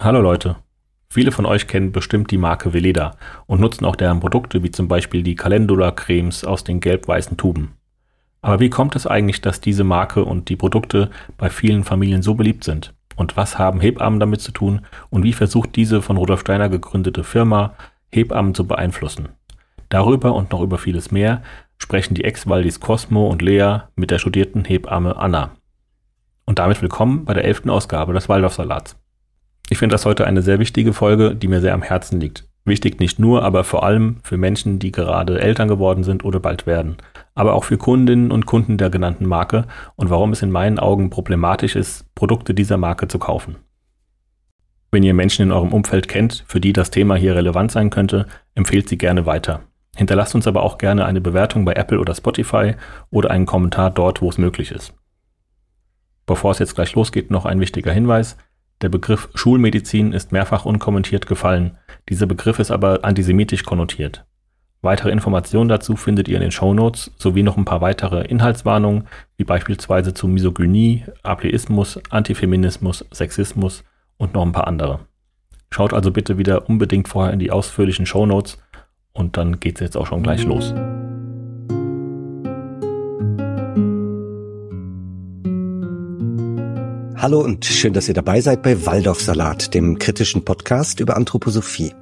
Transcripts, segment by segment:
Hallo Leute. Viele von euch kennen bestimmt die Marke Veleda und nutzen auch deren Produkte wie zum Beispiel die Calendula-Cremes aus den gelb-weißen Tuben. Aber wie kommt es eigentlich, dass diese Marke und die Produkte bei vielen Familien so beliebt sind? Und was haben Hebammen damit zu tun? Und wie versucht diese von Rudolf Steiner gegründete Firma Hebammen zu beeinflussen? Darüber und noch über vieles mehr sprechen die Ex-Waldis Cosmo und Lea mit der studierten Hebamme Anna. Und damit willkommen bei der elften Ausgabe des Waldorfsalats. Ich finde das heute eine sehr wichtige Folge, die mir sehr am Herzen liegt. Wichtig nicht nur, aber vor allem für Menschen, die gerade Eltern geworden sind oder bald werden. Aber auch für Kundinnen und Kunden der genannten Marke und warum es in meinen Augen problematisch ist, Produkte dieser Marke zu kaufen. Wenn ihr Menschen in eurem Umfeld kennt, für die das Thema hier relevant sein könnte, empfehlt sie gerne weiter. Hinterlasst uns aber auch gerne eine Bewertung bei Apple oder Spotify oder einen Kommentar dort, wo es möglich ist. Bevor es jetzt gleich losgeht, noch ein wichtiger Hinweis. Der Begriff Schulmedizin ist mehrfach unkommentiert gefallen. Dieser Begriff ist aber antisemitisch konnotiert. Weitere Informationen dazu findet ihr in den Shownotes sowie noch ein paar weitere Inhaltswarnungen, wie beispielsweise zu Misogynie, Atheismus, Antifeminismus, Sexismus und noch ein paar andere. Schaut also bitte wieder unbedingt vorher in die ausführlichen Shownotes und dann geht's jetzt auch schon gleich los. Hallo und schön, dass ihr dabei seid bei Waldorf Salat, dem kritischen Podcast über Anthroposophie.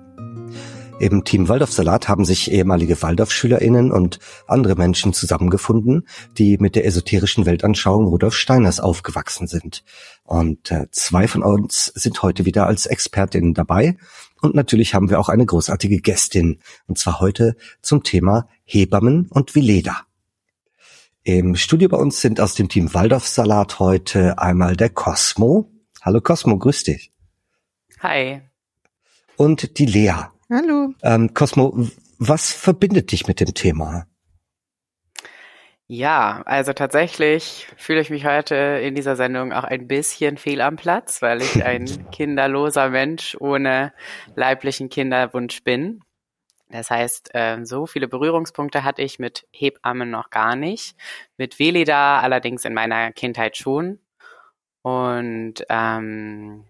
Im Team Waldorf Salat haben sich ehemalige Waldorf-SchülerInnen und andere Menschen zusammengefunden, die mit der esoterischen Weltanschauung Rudolf Steiners aufgewachsen sind. Und äh, zwei von uns sind heute wieder als Expertinnen dabei. Und natürlich haben wir auch eine großartige Gästin. Und zwar heute zum Thema Hebammen und Vileda. Im Studio bei uns sind aus dem Team Waldorf Salat heute einmal der Cosmo. Hallo Cosmo, grüß dich. Hi. Und die Lea. Hallo. Ähm, Cosmo, was verbindet dich mit dem Thema? Ja, also tatsächlich fühle ich mich heute in dieser Sendung auch ein bisschen fehl am Platz, weil ich ein kinderloser Mensch ohne leiblichen Kinderwunsch bin. Das heißt, äh, so viele Berührungspunkte hatte ich mit Hebammen noch gar nicht. Mit Velida allerdings in meiner Kindheit schon. Und ähm,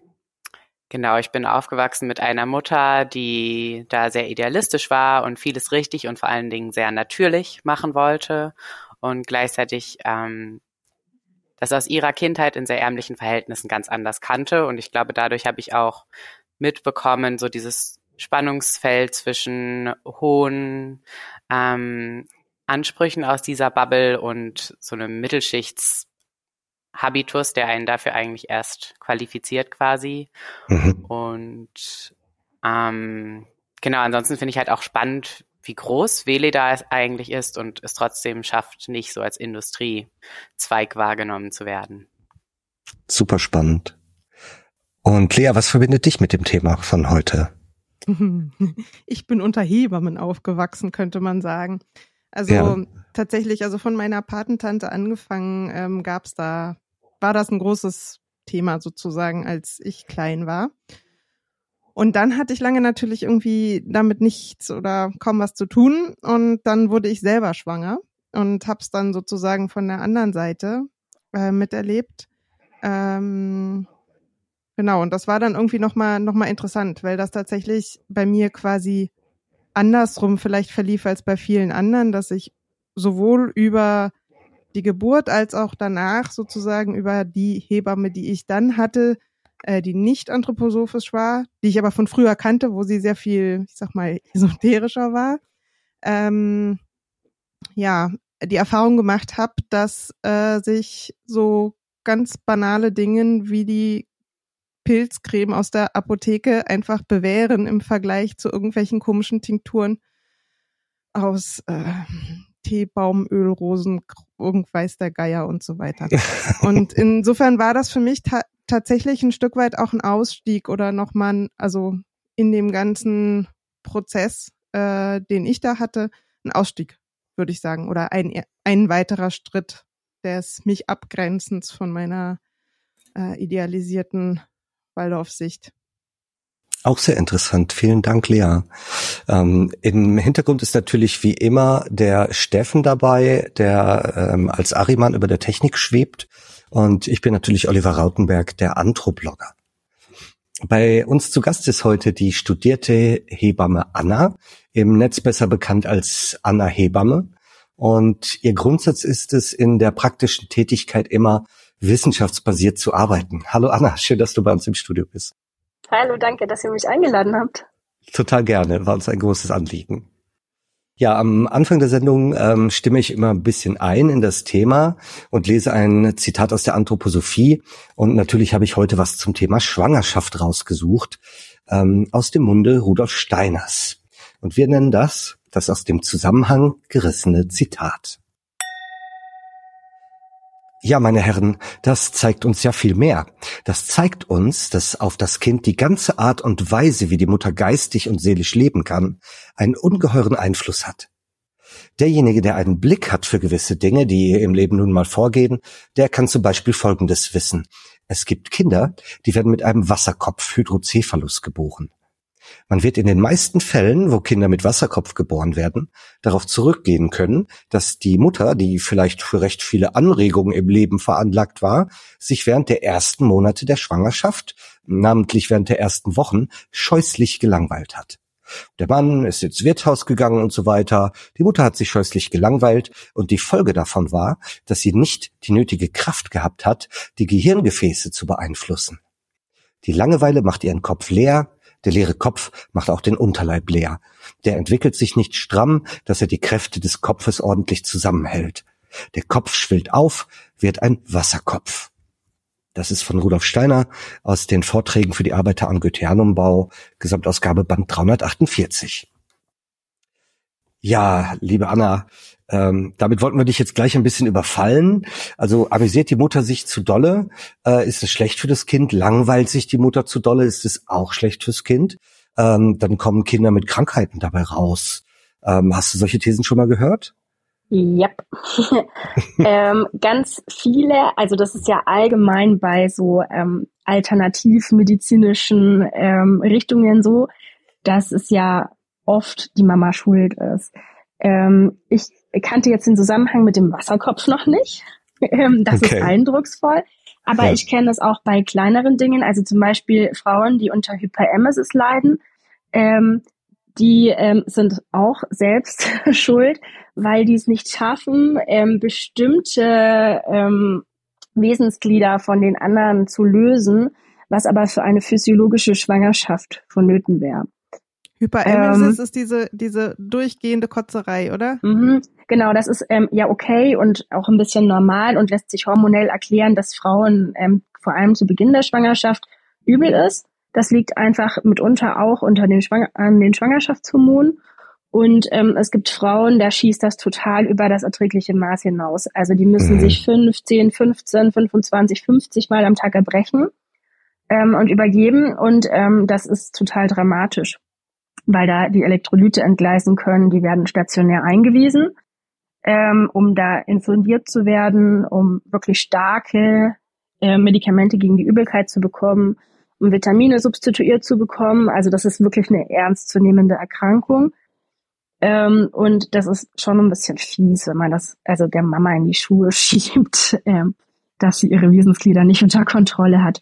genau, ich bin aufgewachsen mit einer Mutter, die da sehr idealistisch war und vieles richtig und vor allen Dingen sehr natürlich machen wollte und gleichzeitig ähm, das aus ihrer Kindheit in sehr ärmlichen Verhältnissen ganz anders kannte. Und ich glaube, dadurch habe ich auch mitbekommen, so dieses Spannungsfeld zwischen hohen ähm, Ansprüchen aus dieser Bubble und so einem Mittelschichtshabitus, der einen dafür eigentlich erst qualifiziert quasi. Mhm. Und ähm, genau, ansonsten finde ich halt auch spannend, wie groß Veleda es eigentlich ist und es trotzdem schafft, nicht so als Industriezweig wahrgenommen zu werden. Super spannend. Und Lea, was verbindet dich mit dem Thema von heute? Ich bin unter Hebammen aufgewachsen, könnte man sagen. Also ja. tatsächlich, also von meiner Patentante angefangen, ähm, gab es da, war das ein großes Thema sozusagen, als ich klein war. Und dann hatte ich lange natürlich irgendwie damit nichts oder kaum was zu tun. Und dann wurde ich selber schwanger und habe es dann sozusagen von der anderen Seite äh, miterlebt. Ähm, Genau, und das war dann irgendwie nochmal noch mal interessant, weil das tatsächlich bei mir quasi andersrum vielleicht verlief als bei vielen anderen, dass ich sowohl über die Geburt als auch danach sozusagen über die Hebamme, die ich dann hatte, äh, die nicht anthroposophisch war, die ich aber von früher kannte, wo sie sehr viel, ich sag mal, esoterischer war, ähm, ja, die Erfahrung gemacht habe, dass äh, sich so ganz banale Dingen wie die Pilzcreme aus der Apotheke einfach bewähren im Vergleich zu irgendwelchen komischen Tinkturen aus äh, Teebaumöl, Rosen, irgendwas der Geier und so weiter. Und insofern war das für mich ta tatsächlich ein Stück weit auch ein Ausstieg oder nochmal, also in dem ganzen Prozess, äh, den ich da hatte, ein Ausstieg, würde ich sagen, oder ein, ein weiterer Schritt des mich Abgrenzens von meiner äh, idealisierten Waldorf-Sicht. Auch sehr interessant. Vielen Dank, Lea. Ähm, Im Hintergrund ist natürlich wie immer der Steffen dabei, der ähm, als Ariman über der Technik schwebt. Und ich bin natürlich Oliver Rautenberg, der Anthroblogger. Bei uns zu Gast ist heute die studierte Hebamme Anna, im Netz besser bekannt als Anna Hebamme. Und ihr Grundsatz ist es, in der praktischen Tätigkeit immer wissenschaftsbasiert zu arbeiten. Hallo Anna, schön, dass du bei uns im Studio bist. Hallo, danke, dass ihr mich eingeladen habt. Total gerne, war uns ein großes Anliegen. Ja, am Anfang der Sendung ähm, stimme ich immer ein bisschen ein in das Thema und lese ein Zitat aus der Anthroposophie. Und natürlich habe ich heute was zum Thema Schwangerschaft rausgesucht, ähm, aus dem Munde Rudolf Steiners. Und wir nennen das das aus dem Zusammenhang gerissene Zitat. Ja, meine Herren, das zeigt uns ja viel mehr. Das zeigt uns, dass auf das Kind die ganze Art und Weise, wie die Mutter geistig und seelisch leben kann, einen ungeheuren Einfluss hat. Derjenige, der einen Blick hat für gewisse Dinge, die im Leben nun mal vorgehen, der kann zum Beispiel Folgendes wissen. Es gibt Kinder, die werden mit einem Wasserkopf Hydrocephalus geboren. Man wird in den meisten Fällen, wo Kinder mit Wasserkopf geboren werden, darauf zurückgehen können, dass die Mutter, die vielleicht für recht viele Anregungen im Leben veranlagt war, sich während der ersten Monate der Schwangerschaft, namentlich während der ersten Wochen, scheußlich gelangweilt hat. Der Mann ist ins Wirtshaus gegangen und so weiter. Die Mutter hat sich scheußlich gelangweilt und die Folge davon war, dass sie nicht die nötige Kraft gehabt hat, die Gehirngefäße zu beeinflussen. Die Langeweile macht ihren Kopf leer, der leere Kopf macht auch den Unterleib leer. Der entwickelt sich nicht stramm, dass er die Kräfte des Kopfes ordentlich zusammenhält. Der Kopf schwillt auf, wird ein Wasserkopf. Das ist von Rudolf Steiner aus den Vorträgen für die Arbeiter am Goetheanumbau, Gesamtausgabe Band 348. Ja, liebe Anna, ähm, damit wollten wir dich jetzt gleich ein bisschen überfallen. Also amüsiert die Mutter sich zu dolle? Äh, ist es schlecht für das Kind? Langweilt sich die Mutter zu dolle? Ist es auch schlecht fürs Kind? Ähm, dann kommen Kinder mit Krankheiten dabei raus. Ähm, hast du solche Thesen schon mal gehört? Yep. ähm, ganz viele, also das ist ja allgemein bei so ähm, alternativmedizinischen ähm, Richtungen so, dass es ja oft die Mama schuld ist. Ähm, ich kannte jetzt den Zusammenhang mit dem Wasserkopf noch nicht. Ähm, das okay. ist eindrucksvoll. Aber ja. ich kenne das auch bei kleineren Dingen, also zum Beispiel Frauen, die unter Hyperemesis leiden, ähm, die ähm, sind auch selbst schuld, weil die es nicht schaffen, ähm, bestimmte ähm, Wesensglieder von den anderen zu lösen, was aber für eine physiologische Schwangerschaft vonnöten wäre. Hyperemesis ähm, ist diese, diese durchgehende Kotzerei, oder? Mhm, genau, das ist ähm, ja okay und auch ein bisschen normal und lässt sich hormonell erklären, dass Frauen ähm, vor allem zu Beginn der Schwangerschaft übel ist. Das liegt einfach mitunter auch unter den Schwang an den Schwangerschaftshormonen. Und ähm, es gibt Frauen, da schießt das total über das erträgliche Maß hinaus. Also die müssen mhm. sich 15, 15, 25, 50 Mal am Tag erbrechen ähm, und übergeben. Und ähm, das ist total dramatisch weil da die Elektrolyte entgleisen können. Die werden stationär eingewiesen, ähm, um da informiert zu werden, um wirklich starke äh, Medikamente gegen die Übelkeit zu bekommen, um Vitamine substituiert zu bekommen. Also das ist wirklich eine ernstzunehmende Erkrankung. Ähm, und das ist schon ein bisschen fies, wenn man das also der Mama in die Schuhe schiebt, ähm, dass sie ihre Wesensglieder nicht unter Kontrolle hat.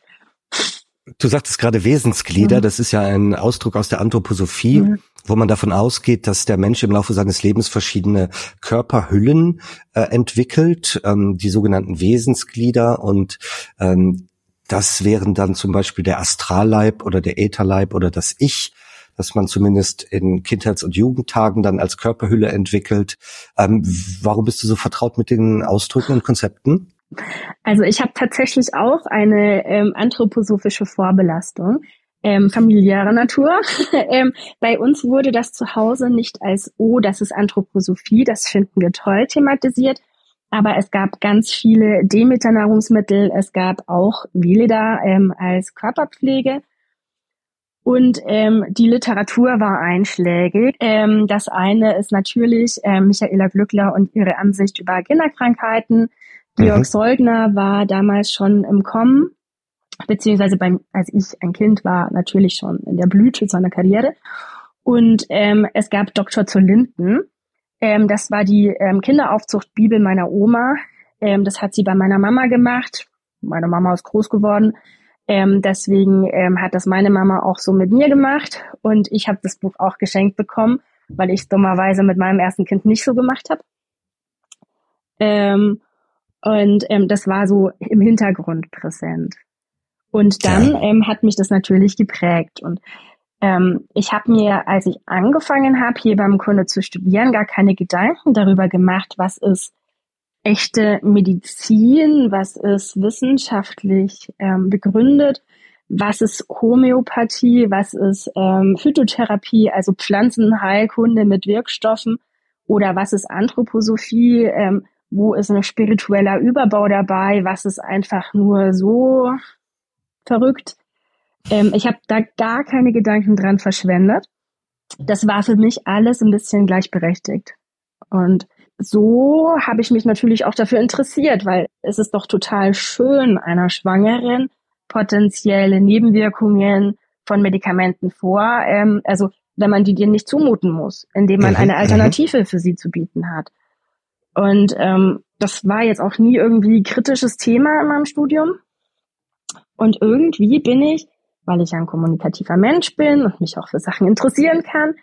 Du sagtest gerade Wesensglieder, mhm. das ist ja ein Ausdruck aus der Anthroposophie, mhm. wo man davon ausgeht, dass der Mensch im Laufe seines Lebens verschiedene Körperhüllen äh, entwickelt, ähm, die sogenannten Wesensglieder und ähm, das wären dann zum Beispiel der Astralleib oder der Ätherleib oder das Ich, dass man zumindest in Kindheits- und Jugendtagen dann als Körperhülle entwickelt. Ähm, warum bist du so vertraut mit den Ausdrücken und Konzepten? Also ich habe tatsächlich auch eine ähm, anthroposophische Vorbelastung. Ähm, familiärer Natur. ähm, bei uns wurde das zu Hause nicht als, oh, das ist Anthroposophie, das finden wir toll thematisiert, aber es gab ganz viele Demeter-Nahrungsmittel, es gab auch Veleda ähm, als Körperpflege und ähm, die Literatur war einschlägig. Ähm, das eine ist natürlich äh, Michaela Glückler und ihre Ansicht über Kinderkrankheiten. Georg mhm. Soldner war damals schon im Kommen, beziehungsweise beim, als ich ein Kind war, natürlich schon in der Blüte seiner Karriere. Und ähm, es gab Dr. zur Linden. Ähm, das war die ähm, Kinderaufzucht-Bibel meiner Oma. Ähm, das hat sie bei meiner Mama gemacht. Meine Mama ist groß geworden. Ähm, deswegen ähm, hat das meine Mama auch so mit mir gemacht und ich habe das Buch auch geschenkt bekommen, weil ich es dummerweise mit meinem ersten Kind nicht so gemacht habe. Ähm, und ähm, das war so im Hintergrund präsent. Und dann ja. ähm, hat mich das natürlich geprägt. Und ähm, ich habe mir, als ich angefangen habe, hier beim Kunde zu studieren, gar keine Gedanken darüber gemacht, was ist echte Medizin, was ist wissenschaftlich ähm, begründet, was ist Homöopathie, was ist ähm, Phytotherapie, also Pflanzenheilkunde mit Wirkstoffen oder was ist Anthroposophie, ähm, wo ist ein spiritueller Überbau dabei, was ist einfach nur so verrückt. Ähm, ich habe da gar keine Gedanken dran verschwendet. Das war für mich alles ein bisschen gleichberechtigt. Und so habe ich mich natürlich auch dafür interessiert, weil es ist doch total schön, einer Schwangeren potenzielle Nebenwirkungen von Medikamenten vor, ähm, also wenn man die dir nicht zumuten muss, indem man mhm, eine mhm. Alternative für sie zu bieten hat. Und ähm, das war jetzt auch nie irgendwie kritisches Thema in meinem Studium. Und irgendwie bin ich, weil ich ein kommunikativer Mensch bin und mich auch für Sachen interessieren kann,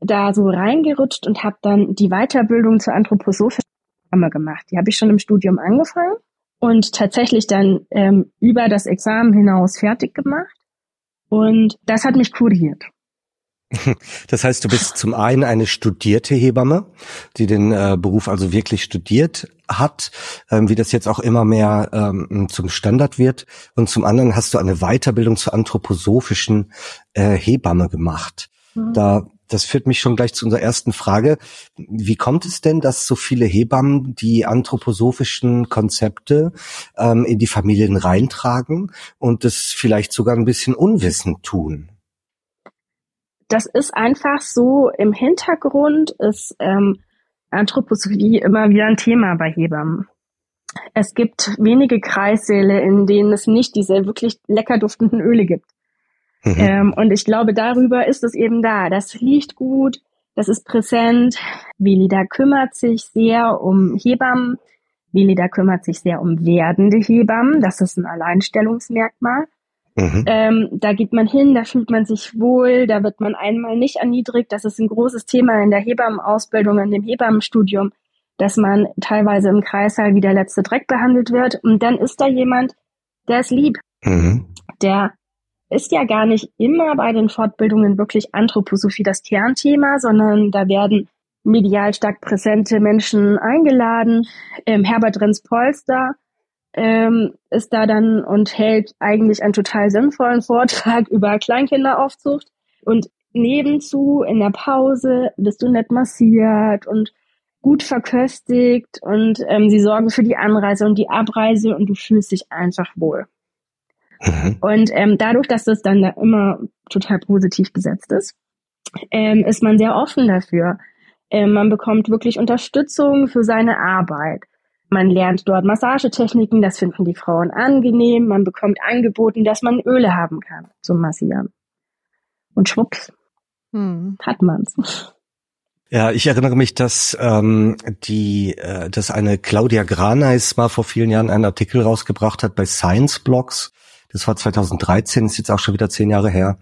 da so reingerutscht und habe dann die Weiterbildung zur anthroposophischen gemacht. Die habe ich schon im Studium angefangen und tatsächlich dann ähm, über das Examen hinaus fertig gemacht. Und das hat mich kuriert. Das heißt, du bist zum einen eine studierte Hebamme, die den äh, Beruf also wirklich studiert hat, ähm, wie das jetzt auch immer mehr ähm, zum Standard wird. Und zum anderen hast du eine Weiterbildung zur anthroposophischen äh, Hebamme gemacht. Mhm. Da das führt mich schon gleich zu unserer ersten Frage. Wie kommt es denn, dass so viele Hebammen die anthroposophischen Konzepte ähm, in die Familien reintragen und das vielleicht sogar ein bisschen unwissend tun? Das ist einfach so, im Hintergrund ist ähm, Anthroposophie immer wieder ein Thema bei Hebammen. Es gibt wenige Kreissäle, in denen es nicht diese wirklich lecker duftenden Öle gibt. Mhm. Ähm, und ich glaube, darüber ist es eben da. Das riecht gut, das ist präsent. Velida kümmert sich sehr um Hebammen. Velida kümmert sich sehr um werdende Hebammen. Das ist ein Alleinstellungsmerkmal. Mhm. Ähm, da geht man hin, da fühlt man sich wohl, da wird man einmal nicht erniedrigt. Das ist ein großes Thema in der Hebammenausbildung, in dem Hebammenstudium, dass man teilweise im Kreißsaal wie der letzte Dreck behandelt wird. Und dann ist da jemand, der ist lieb. Mhm. Der ist ja gar nicht immer bei den Fortbildungen wirklich Anthroposophie das Kernthema, sondern da werden medial stark präsente Menschen eingeladen. Ähm, Herbert Renz-Polster ähm, ist da dann und hält eigentlich einen total sinnvollen Vortrag über Kleinkinderaufzucht. Und nebenzu in der Pause bist du nett massiert und gut verköstigt und ähm, sie sorgen für die Anreise und die Abreise und du fühlst dich einfach wohl. Mhm. Und ähm, dadurch, dass das dann da immer total positiv besetzt ist, ähm, ist man sehr offen dafür. Ähm, man bekommt wirklich Unterstützung für seine Arbeit. Man lernt dort Massagetechniken, das finden die Frauen angenehm. Man bekommt angeboten, dass man Öle haben kann zum Massieren. Und schwupps, hm. hat man's. Ja, ich erinnere mich, dass ähm, die, äh, dass eine Claudia Graneis mal vor vielen Jahren einen Artikel rausgebracht hat bei Science Blogs. Das war 2013, ist jetzt auch schon wieder zehn Jahre her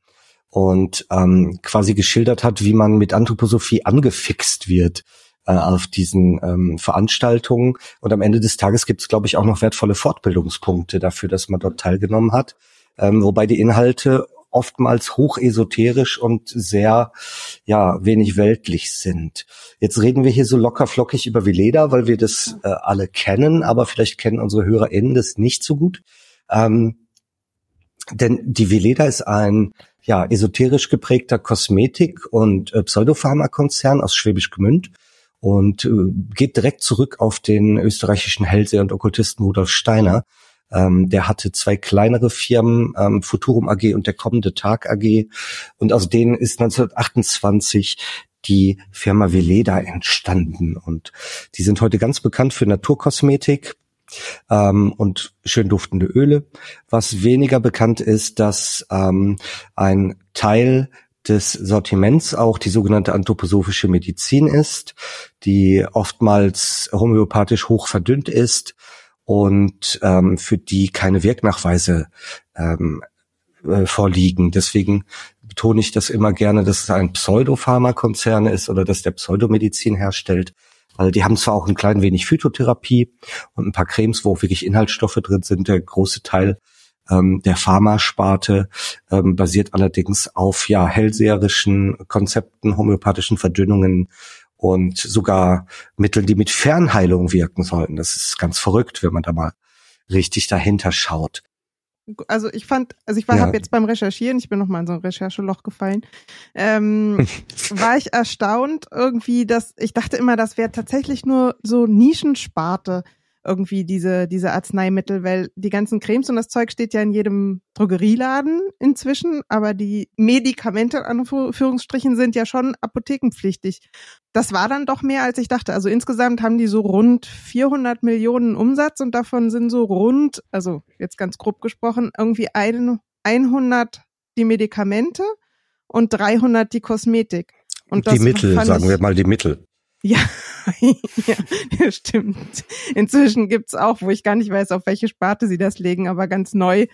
und ähm, quasi geschildert hat, wie man mit Anthroposophie angefixt wird äh, auf diesen ähm, Veranstaltungen. Und am Ende des Tages gibt es, glaube ich, auch noch wertvolle Fortbildungspunkte dafür, dass man dort teilgenommen hat. Ähm, wobei die Inhalte oftmals hochesoterisch und sehr, ja, wenig weltlich sind. Jetzt reden wir hier so locker flockig über Veleda, weil wir das äh, alle kennen, aber vielleicht kennen unsere HörerInnen das nicht so gut. Ähm, denn die Veleda ist ein ja, esoterisch geprägter Kosmetik- und äh, Pseudopharmakonzern aus Schwäbisch Gmünd und äh, geht direkt zurück auf den österreichischen Hellseher und Okkultisten Rudolf Steiner. Ähm, der hatte zwei kleinere Firmen, ähm, Futurum AG und der kommende Tag AG. Und aus denen ist 1928 die Firma Veleda entstanden. Und die sind heute ganz bekannt für Naturkosmetik, ähm, und schön duftende Öle. Was weniger bekannt ist, dass ähm, ein Teil des Sortiments auch die sogenannte anthroposophische Medizin ist, die oftmals homöopathisch hoch verdünnt ist und ähm, für die keine Wirknachweise ähm, äh, vorliegen. Deswegen betone ich das immer gerne, dass es ein Pseudopharmakonzern ist oder dass der Pseudomedizin herstellt. Weil die haben zwar auch ein klein wenig Phytotherapie und ein paar Cremes, wo wirklich Inhaltsstoffe drin sind. Der große Teil ähm, der Pharmasparte ähm, basiert allerdings auf ja hellseherischen Konzepten, homöopathischen Verdünnungen und sogar Mitteln, die mit Fernheilung wirken sollten. Das ist ganz verrückt, wenn man da mal richtig dahinter schaut. Also ich fand, also ich war, ja. habe jetzt beim Recherchieren, ich bin noch mal in so ein Rechercheloch gefallen, ähm, war ich erstaunt irgendwie, dass ich dachte immer, das wäre tatsächlich nur so Nischensparte irgendwie diese, diese Arzneimittel, weil die ganzen Cremes und das Zeug steht ja in jedem Drogerieladen inzwischen, aber die Medikamente an Anführungsstrichen sind ja schon apothekenpflichtig. Das war dann doch mehr, als ich dachte. Also insgesamt haben die so rund 400 Millionen Umsatz und davon sind so rund, also jetzt ganz grob gesprochen, irgendwie ein, 100 die Medikamente und 300 die Kosmetik. Und die Mittel, sagen wir mal die Mittel. Ja, ja, stimmt. Inzwischen gibt's auch, wo ich gar nicht weiß, auf welche Sparte sie das legen, aber ganz neu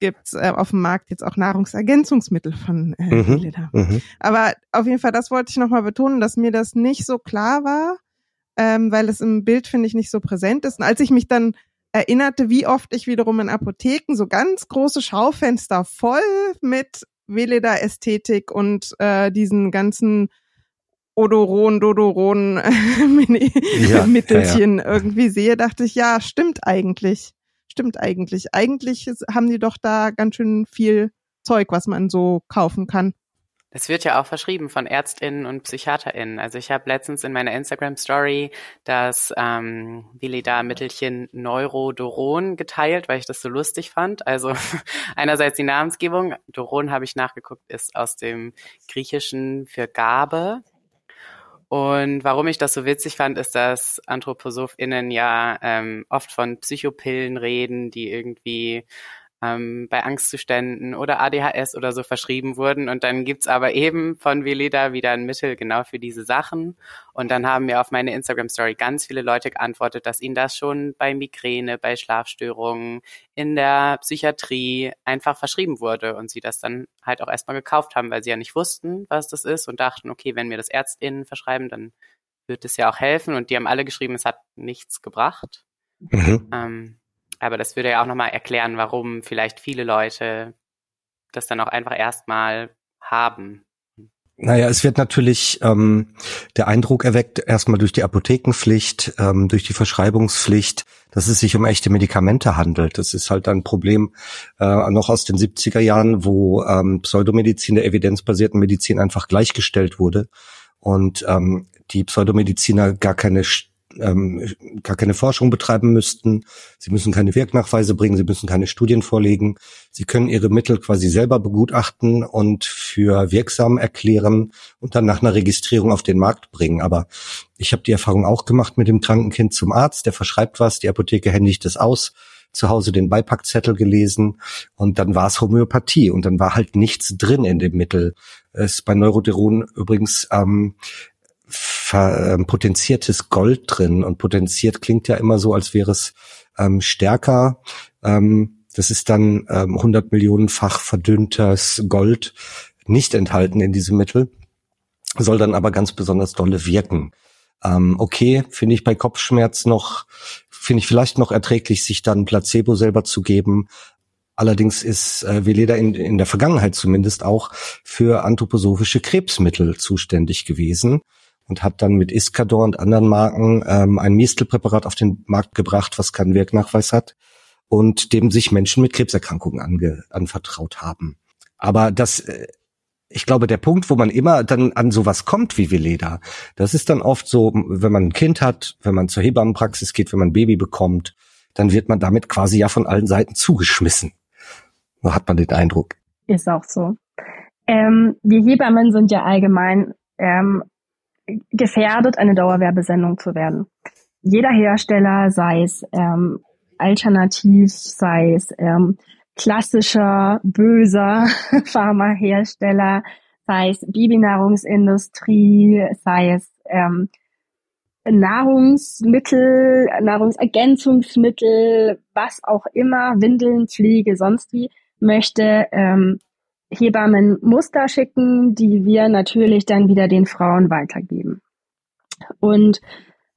gibt's äh, auf dem Markt jetzt auch Nahrungsergänzungsmittel von äh, mhm, mhm. Aber auf jeden Fall, das wollte ich nochmal betonen, dass mir das nicht so klar war, ähm, weil es im Bild, finde ich, nicht so präsent ist. Und als ich mich dann erinnerte, wie oft ich wiederum in Apotheken so ganz große Schaufenster voll mit Veleda-Ästhetik und äh, diesen ganzen Odoron, Dodoron ja, Mittelchen ja, ja. irgendwie sehe, dachte ich, ja, stimmt eigentlich. Stimmt eigentlich. Eigentlich haben die doch da ganz schön viel Zeug, was man so kaufen kann. Es wird ja auch verschrieben von ÄrztInnen und PsychiaterInnen. Also ich habe letztens in meiner Instagram-Story das ähm, Vileda-Mittelchen Neurodoron geteilt, weil ich das so lustig fand. Also einerseits die Namensgebung. Doron habe ich nachgeguckt, ist aus dem Griechischen für Gabe. Und warum ich das so witzig fand, ist, dass AnthroposophInnen ja ähm, oft von Psychopillen reden, die irgendwie ähm, bei Angstzuständen oder ADHS oder so verschrieben wurden. Und dann gibt's aber eben von Veleda wieder ein Mittel genau für diese Sachen. Und dann haben mir auf meine Instagram-Story ganz viele Leute geantwortet, dass ihnen das schon bei Migräne, bei Schlafstörungen, in der Psychiatrie einfach verschrieben wurde und sie das dann halt auch erstmal gekauft haben, weil sie ja nicht wussten, was das ist und dachten, okay, wenn mir das ÄrztInnen verschreiben, dann wird es ja auch helfen. Und die haben alle geschrieben, es hat nichts gebracht. Mhm. Ähm, aber das würde ja auch nochmal erklären, warum vielleicht viele Leute das dann auch einfach erstmal haben. Naja, es wird natürlich ähm, der Eindruck erweckt, erstmal durch die Apothekenpflicht, ähm, durch die Verschreibungspflicht, dass es sich um echte Medikamente handelt. Das ist halt ein Problem äh, noch aus den 70er Jahren, wo ähm, Pseudomedizin der evidenzbasierten Medizin einfach gleichgestellt wurde und ähm, die Pseudomediziner gar keine ähm, gar keine Forschung betreiben müssten. Sie müssen keine Wirknachweise bringen, sie müssen keine Studien vorlegen. Sie können ihre Mittel quasi selber begutachten und für wirksam erklären und dann nach einer Registrierung auf den Markt bringen. Aber ich habe die Erfahrung auch gemacht mit dem kranken Kind zum Arzt, der verschreibt was, die Apotheke händigt es aus zu Hause den Beipackzettel gelesen und dann war es Homöopathie und dann war halt nichts drin in dem Mittel. Es ist bei Neuroderon übrigens ähm, ähm, potenziertes Gold drin. Und potenziert klingt ja immer so, als wäre es ähm, stärker. Ähm, das ist dann ähm, 100 Millionenfach verdünntes Gold nicht enthalten in diesem Mittel, soll dann aber ganz besonders dolle wirken. Ähm, okay, finde ich bei Kopfschmerz noch, finde ich vielleicht noch erträglich, sich dann Placebo selber zu geben. Allerdings ist äh, Veleda in, in der Vergangenheit zumindest auch für anthroposophische Krebsmittel zuständig gewesen und hat dann mit Iscador und anderen Marken ähm, ein Mistelpräparat auf den Markt gebracht, was keinen Wirknachweis hat und dem sich Menschen mit Krebserkrankungen ange, anvertraut haben. Aber das, äh, ich glaube, der Punkt, wo man immer dann an sowas kommt wie Veleda, das ist dann oft so, wenn man ein Kind hat, wenn man zur Hebammenpraxis geht, wenn man ein Baby bekommt, dann wird man damit quasi ja von allen Seiten zugeschmissen. So hat man den Eindruck. Ist auch so. Ähm, wir Hebammen sind ja allgemein ähm, gefährdet, eine Dauerwerbesendung zu werden. Jeder Hersteller, sei es ähm, alternativ, sei es ähm, klassischer, böser Pharmahersteller, sei es Babynahrungsindustrie, sei es ähm, Nahrungsmittel, Nahrungsergänzungsmittel, was auch immer, Windeln, Pflege, sonst wie, möchte ähm, Hebammen Muster schicken, die wir natürlich dann wieder den Frauen weitergeben. Und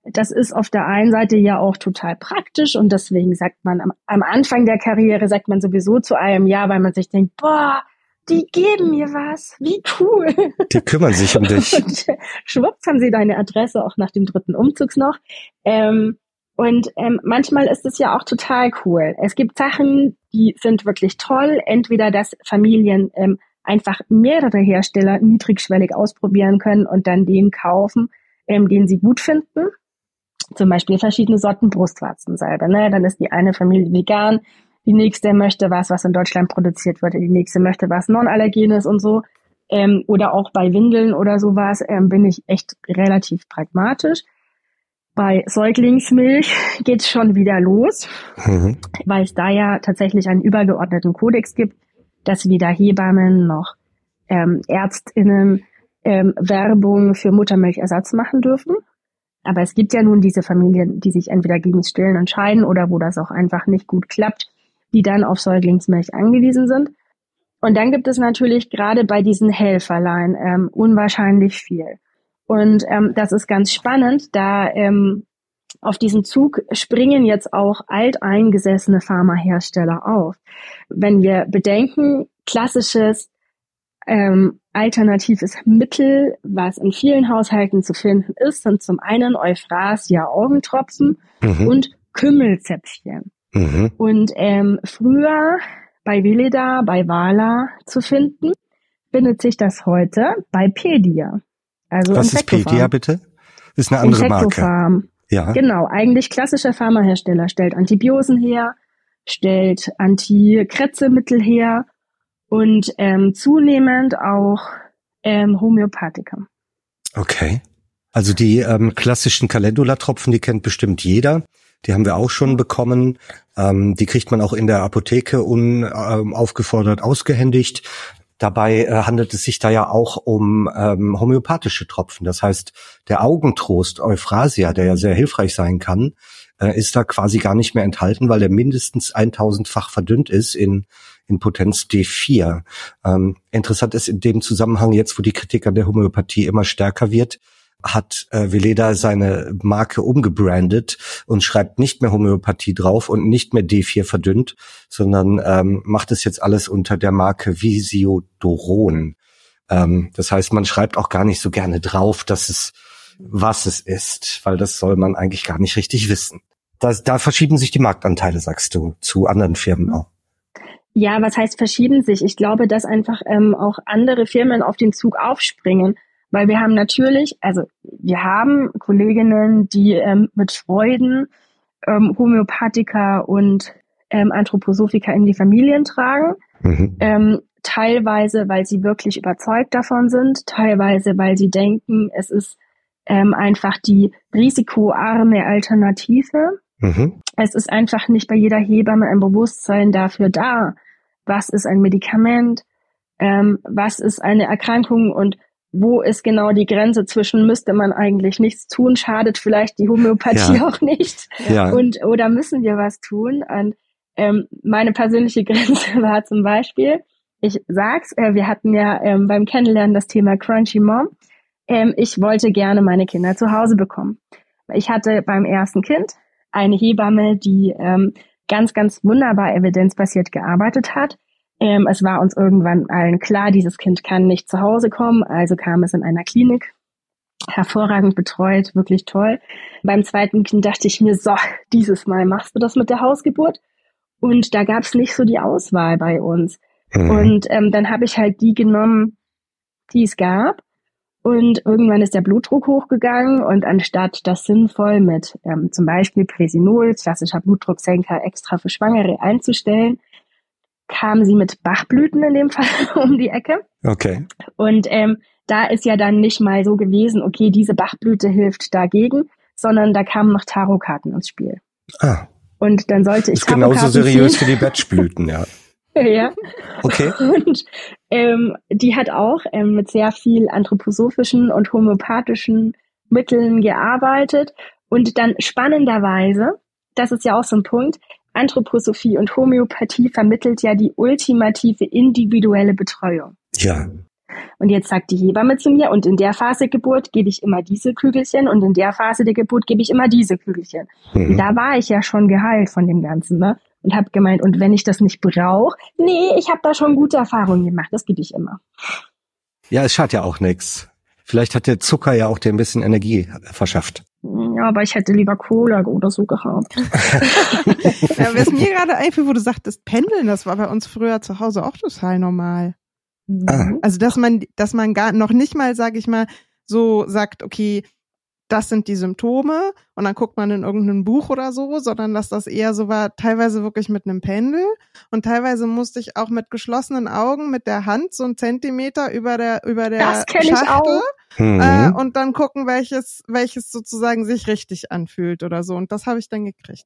das ist auf der einen Seite ja auch total praktisch und deswegen sagt man am, am Anfang der Karriere sagt man sowieso zu einem Ja, weil man sich denkt, boah, die geben mir was, wie cool. Die kümmern sich um dich. Und schwupps haben sie deine Adresse auch nach dem dritten Umzugs noch. Ähm, und ähm, manchmal ist es ja auch total cool. Es gibt Sachen, die sind wirklich toll. Entweder, dass Familien ähm, einfach mehrere Hersteller niedrigschwellig ausprobieren können und dann den kaufen, ähm, den sie gut finden. Zum Beispiel verschiedene Sorten Brustwarzensalbe. Ne? Dann ist die eine Familie vegan, die nächste möchte was, was in Deutschland produziert wird, die nächste möchte was non-allergenes und so. Ähm, oder auch bei Windeln oder sowas ähm, bin ich echt relativ pragmatisch. Bei Säuglingsmilch geht's schon wieder los, mhm. weil es da ja tatsächlich einen übergeordneten Kodex gibt, dass weder Hebammen noch ähm, Ärztinnen ähm, Werbung für Muttermilchersatz machen dürfen. Aber es gibt ja nun diese Familien, die sich entweder gegen Stillen entscheiden oder wo das auch einfach nicht gut klappt die dann auf Säuglingsmilch angewiesen sind. Und dann gibt es natürlich gerade bei diesen Helferlein ähm, unwahrscheinlich viel. Und ähm, das ist ganz spannend, da ähm, auf diesen Zug springen jetzt auch alteingesessene Pharmahersteller auf. Wenn wir bedenken, klassisches ähm, alternatives Mittel, was in vielen Haushalten zu finden ist, sind zum einen Euphrasia Augentropfen mhm. und Kümmelzäpfchen. Mhm. Und ähm, früher bei Veleda, bei Wala zu finden, findet sich das heute bei Pedia. Also Was ist Pedia bitte? Ist eine andere Marke. Ja. Genau, eigentlich klassischer Pharmahersteller stellt Antibiosen her, stellt Antikrätzemittel her und ähm, zunehmend auch ähm, Homöopathika. Okay. Also die ähm, klassischen Calendula-Tropfen, die kennt bestimmt jeder. Die haben wir auch schon bekommen. Ähm, die kriegt man auch in der Apotheke unaufgefordert ähm, ausgehändigt. Dabei äh, handelt es sich da ja auch um ähm, homöopathische Tropfen. Das heißt, der Augentrost Euphrasia, der ja sehr hilfreich sein kann, äh, ist da quasi gar nicht mehr enthalten, weil er mindestens 1000-fach verdünnt ist in, in Potenz D4. Ähm, interessant ist in dem Zusammenhang jetzt, wo die Kritik an der Homöopathie immer stärker wird, hat äh, Veleda seine Marke umgebrandet und schreibt nicht mehr Homöopathie drauf und nicht mehr D4 verdünnt, sondern ähm, macht es jetzt alles unter der Marke Visiodoron. Ähm, das heißt, man schreibt auch gar nicht so gerne drauf, dass es was es ist, weil das soll man eigentlich gar nicht richtig wissen. Da, da verschieben sich die Marktanteile, sagst du, zu anderen Firmen auch. Ja, was heißt verschieben sich? Ich glaube, dass einfach ähm, auch andere Firmen auf den Zug aufspringen. Weil wir haben natürlich, also wir haben Kolleginnen, die ähm, mit Freuden ähm, Homöopathika und ähm, Anthroposophika in die Familien tragen. Mhm. Ähm, teilweise, weil sie wirklich überzeugt davon sind, teilweise, weil sie denken, es ist ähm, einfach die risikoarme Alternative. Mhm. Es ist einfach nicht bei jeder Hebamme ein Bewusstsein dafür da, was ist ein Medikament, ähm, was ist eine Erkrankung und wo ist genau die Grenze zwischen müsste man eigentlich nichts tun, schadet vielleicht die Homöopathie ja. auch nicht ja. und oder müssen wir was tun? Und ähm, meine persönliche Grenze war zum Beispiel, ich sag's, äh, wir hatten ja ähm, beim Kennenlernen das Thema Crunchy Mom. Ähm, ich wollte gerne meine Kinder zu Hause bekommen. Ich hatte beim ersten Kind eine Hebamme, die ähm, ganz, ganz wunderbar evidenzbasiert gearbeitet hat ähm, es war uns irgendwann allen klar, dieses Kind kann nicht zu Hause kommen, also kam es in einer Klinik, hervorragend betreut, wirklich toll. Beim zweiten Kind dachte ich mir, so, dieses Mal machst du das mit der Hausgeburt. Und da gab es nicht so die Auswahl bei uns. Mhm. Und ähm, dann habe ich halt die genommen, die es gab. Und irgendwann ist der Blutdruck hochgegangen und anstatt das sinnvoll mit ähm, zum Beispiel Presinol, klassischer Blutdrucksenker, extra für Schwangere einzustellen, kam sie mit Bachblüten in dem Fall um die Ecke. Okay. Und ähm, da ist ja dann nicht mal so gewesen, okay, diese Bachblüte hilft dagegen, sondern da kamen noch Tarotkarten ins Spiel. Ah. Und dann sollte ich ist genauso seriös ziehen. wie die Batchblüten, ja. ja. Okay. Und ähm, die hat auch ähm, mit sehr viel anthroposophischen und homöopathischen Mitteln gearbeitet und dann spannenderweise, das ist ja auch so ein Punkt, Anthroposophie und Homöopathie vermittelt ja die ultimative individuelle Betreuung. Ja. Und jetzt sagt die Hebamme zu mir, und in der Phase Geburt gebe ich immer diese Kügelchen und in der Phase der Geburt gebe ich immer diese Kügelchen. Mhm. Da war ich ja schon geheilt von dem Ganzen, ne? Und habe gemeint, und wenn ich das nicht brauche, nee, ich habe da schon gute Erfahrungen gemacht, das gebe ich immer. Ja, es schadet ja auch nichts. Vielleicht hat der Zucker ja auch dir ein bisschen Energie verschafft. Ja, aber ich hätte lieber Cola oder so gehabt. ja, was mir gerade einfiel, wo du sagtest, Pendeln, das war bei uns früher zu Hause auch total normal. Ah. Also, dass man, dass man gar noch nicht mal, sag ich mal, so sagt, okay, das sind die Symptome und dann guckt man in irgendein Buch oder so, sondern dass das eher so war, teilweise wirklich mit einem Pendel und teilweise musste ich auch mit geschlossenen Augen mit der Hand so einen Zentimeter über der über der das Schachtel ich auch. Äh, mhm. und dann gucken, welches welches sozusagen sich richtig anfühlt oder so und das habe ich dann gekriegt.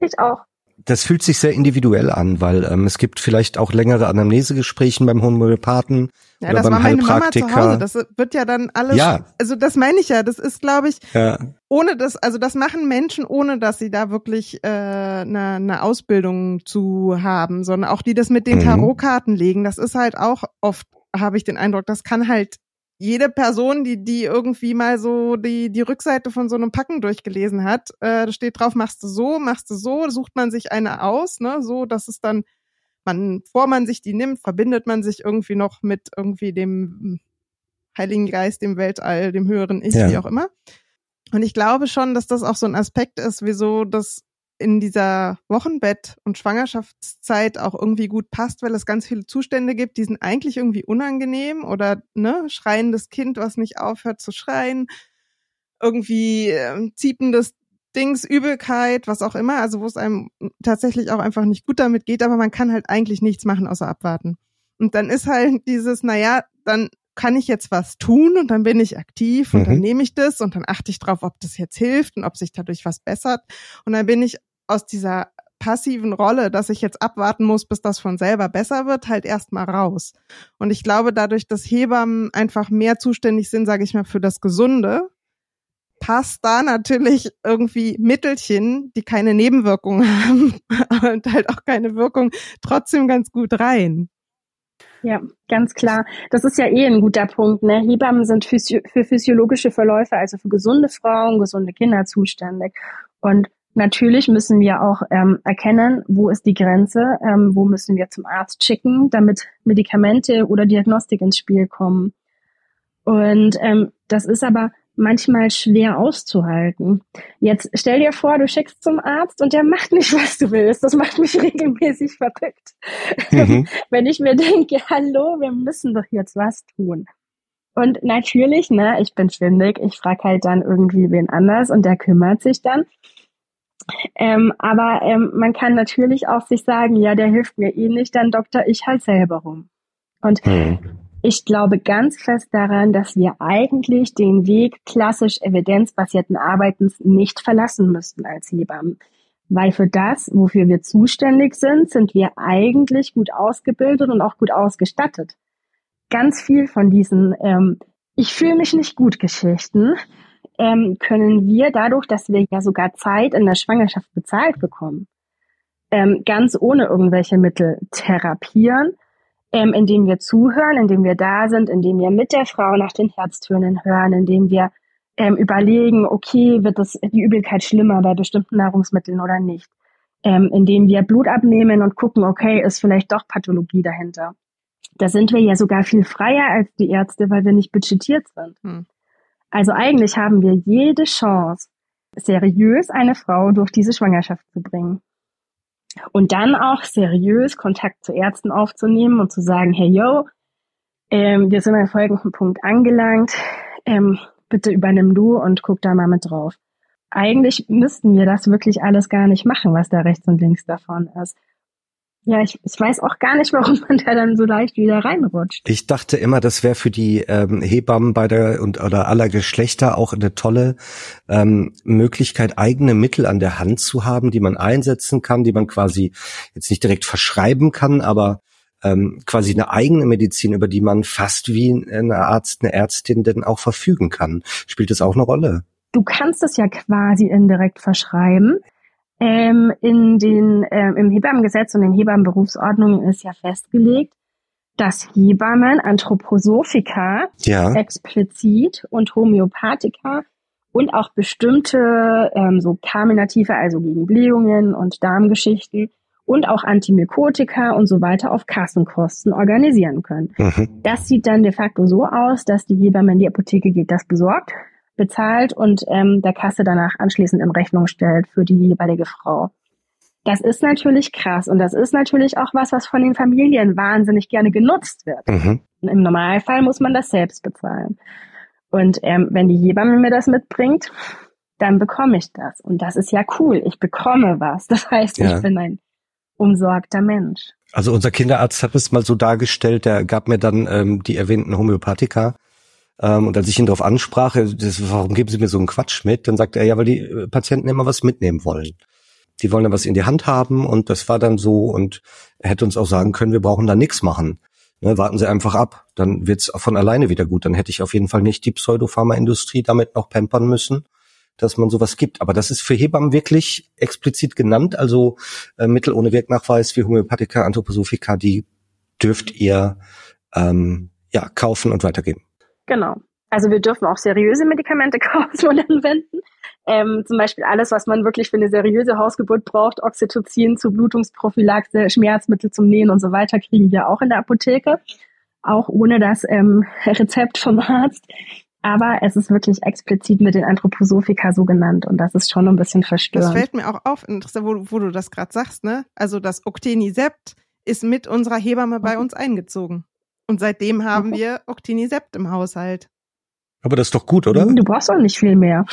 Ich auch das fühlt sich sehr individuell an, weil ähm, es gibt vielleicht auch längere Anamnesegespräche beim Homöopathen ja, oder das beim war meine Heilpraktiker. Mama zu Hause. Das wird ja dann alles. Ja. Also das meine ich ja. Das ist, glaube ich, ja. ohne das, also das machen Menschen, ohne dass sie da wirklich äh, eine, eine Ausbildung zu haben, sondern auch die das mit den mhm. Tarotkarten legen. Das ist halt auch oft, habe ich den Eindruck, das kann halt jede Person, die, die irgendwie mal so die, die Rückseite von so einem Packen durchgelesen hat, äh, da steht drauf, machst du so, machst du so, sucht man sich eine aus, ne, so, dass es dann, man, bevor man sich die nimmt, verbindet man sich irgendwie noch mit irgendwie dem Heiligen Geist, dem Weltall, dem höheren Ich, ja. wie auch immer. Und ich glaube schon, dass das auch so ein Aspekt ist, wieso das in dieser Wochenbett- und Schwangerschaftszeit auch irgendwie gut passt, weil es ganz viele Zustände gibt, die sind eigentlich irgendwie unangenehm oder ne, schreiendes Kind, was nicht aufhört zu schreien, irgendwie äh, ziependes Dings, Übelkeit, was auch immer, also wo es einem tatsächlich auch einfach nicht gut damit geht, aber man kann halt eigentlich nichts machen außer abwarten. Und dann ist halt dieses, naja, dann kann ich jetzt was tun und dann bin ich aktiv und mhm. dann nehme ich das und dann achte ich drauf, ob das jetzt hilft und ob sich dadurch was bessert. Und dann bin ich aus dieser passiven Rolle, dass ich jetzt abwarten muss, bis das von selber besser wird, halt erstmal raus. Und ich glaube, dadurch, dass Hebammen einfach mehr zuständig sind, sage ich mal, für das Gesunde, passt da natürlich irgendwie Mittelchen, die keine Nebenwirkungen haben und halt auch keine Wirkung, trotzdem ganz gut rein. Ja, ganz klar. Das ist ja eh ein guter Punkt. Ne? Hebammen sind physio für physiologische Verläufe, also für gesunde Frauen, gesunde Kinder zuständig. Und Natürlich müssen wir auch ähm, erkennen, wo ist die Grenze, ähm, wo müssen wir zum Arzt schicken, damit Medikamente oder Diagnostik ins Spiel kommen. Und ähm, das ist aber manchmal schwer auszuhalten. Jetzt stell dir vor, du schickst zum Arzt und der macht nicht, was du willst. Das macht mich regelmäßig verrückt. Mhm. Wenn ich mir denke, hallo, wir müssen doch jetzt was tun. Und natürlich, ne, ich bin schwindig, ich frage halt dann irgendwie wen anders und der kümmert sich dann. Ähm, aber ähm, man kann natürlich auch sich sagen, ja, der hilft mir eh nicht, dann doktor ich halt selber rum. Und hm. Ich glaube ganz fest daran, dass wir eigentlich den Weg klassisch evidenzbasierten Arbeitens nicht verlassen müssten als Hebammen. Weil für das, wofür wir zuständig sind, sind wir eigentlich gut ausgebildet und auch gut ausgestattet. Ganz viel von diesen ähm, Ich fühle mich nicht gut Geschichten ähm, können wir dadurch, dass wir ja sogar Zeit in der Schwangerschaft bezahlt bekommen, ähm, ganz ohne irgendwelche Mittel therapieren, ähm, indem wir zuhören, indem wir da sind, indem wir mit der Frau nach den Herztönen hören, indem wir ähm, überlegen, okay, wird das die Übelkeit schlimmer bei bestimmten Nahrungsmitteln oder nicht, ähm, indem wir Blut abnehmen und gucken, okay, ist vielleicht doch Pathologie dahinter. Da sind wir ja sogar viel freier als die Ärzte, weil wir nicht budgetiert sind. Hm. Also eigentlich haben wir jede Chance, seriös eine Frau durch diese Schwangerschaft zu bringen. Und dann auch seriös Kontakt zu Ärzten aufzunehmen und zu sagen, hey yo, ähm, wir sind an folgenden Punkt angelangt, ähm, bitte übernimm du und guck da mal mit drauf. Eigentlich müssten wir das wirklich alles gar nicht machen, was da rechts und links davon ist. Ja, ich, ich weiß auch gar nicht, warum man da dann so leicht wieder reinrutscht. Ich dachte immer, das wäre für die ähm, Hebammen bei der und oder aller Geschlechter auch eine tolle ähm, Möglichkeit, eigene Mittel an der Hand zu haben, die man einsetzen kann, die man quasi jetzt nicht direkt verschreiben kann, aber ähm, quasi eine eigene Medizin, über die man fast wie ein Arzt, eine Ärztin denn auch verfügen kann. Spielt das auch eine Rolle? Du kannst es ja quasi indirekt verschreiben. Ähm, in den, äh, Im Hebammengesetz und in Hebammenberufsordnungen ist ja festgelegt, dass Hebammen, Anthroposophika ja. explizit und Homöopathika und auch bestimmte ähm, so Carminative, also gegen Blähungen und Darmgeschichten und auch Antimykotika und so weiter auf Kassenkosten organisieren können. Mhm. Das sieht dann de facto so aus, dass die Hebamme in die Apotheke geht, das besorgt, bezahlt und ähm, der Kasse danach anschließend in Rechnung stellt für die jeweilige Frau. Das ist natürlich krass und das ist natürlich auch was, was von den Familien wahnsinnig gerne genutzt wird. Mhm. Im Normalfall muss man das selbst bezahlen. Und ähm, wenn die Hebamme mir das mitbringt, dann bekomme ich das. Und das ist ja cool. Ich bekomme was. Das heißt, ja. ich bin ein umsorgter Mensch. Also unser Kinderarzt hat es mal so dargestellt, der gab mir dann ähm, die erwähnten Homöopathika. Ähm, und als ich ihn darauf ansprach, das, warum geben Sie mir so einen Quatsch mit, dann sagte er, ja, weil die äh, Patienten immer was mitnehmen wollen. Die wollen dann was in die Hand haben und das war dann so und er hätte uns auch sagen können, wir brauchen da nichts machen. Ne, warten Sie einfach ab, dann wird's von alleine wieder gut. Dann hätte ich auf jeden Fall nicht die Pseudopharmaindustrie damit noch pampern müssen, dass man sowas gibt. Aber das ist für Hebammen wirklich explizit genannt. Also äh, Mittel ohne Wirknachweis wie Homöopathika, Anthroposophika, die dürft ihr ähm, ja kaufen und weitergeben. Genau. Also wir dürfen auch seriöse Medikamente kaufen und anwenden. Ähm, zum Beispiel alles, was man wirklich für eine seriöse Hausgeburt braucht, Oxytocin zu Blutungsprophylaxe, Schmerzmittel zum Nähen und so weiter, kriegen wir auch in der Apotheke, auch ohne das ähm, Rezept vom Arzt. Aber es ist wirklich explizit mit den Anthroposophika so genannt und das ist schon ein bisschen verstörend. Das fällt mir auch auf, wo, wo du das gerade sagst, ne? Also das Octenisept ist mit unserer Hebamme bei uns eingezogen. Und seitdem haben wir Octinisept im Haushalt. Aber das ist doch gut, oder? Du brauchst doch nicht viel mehr.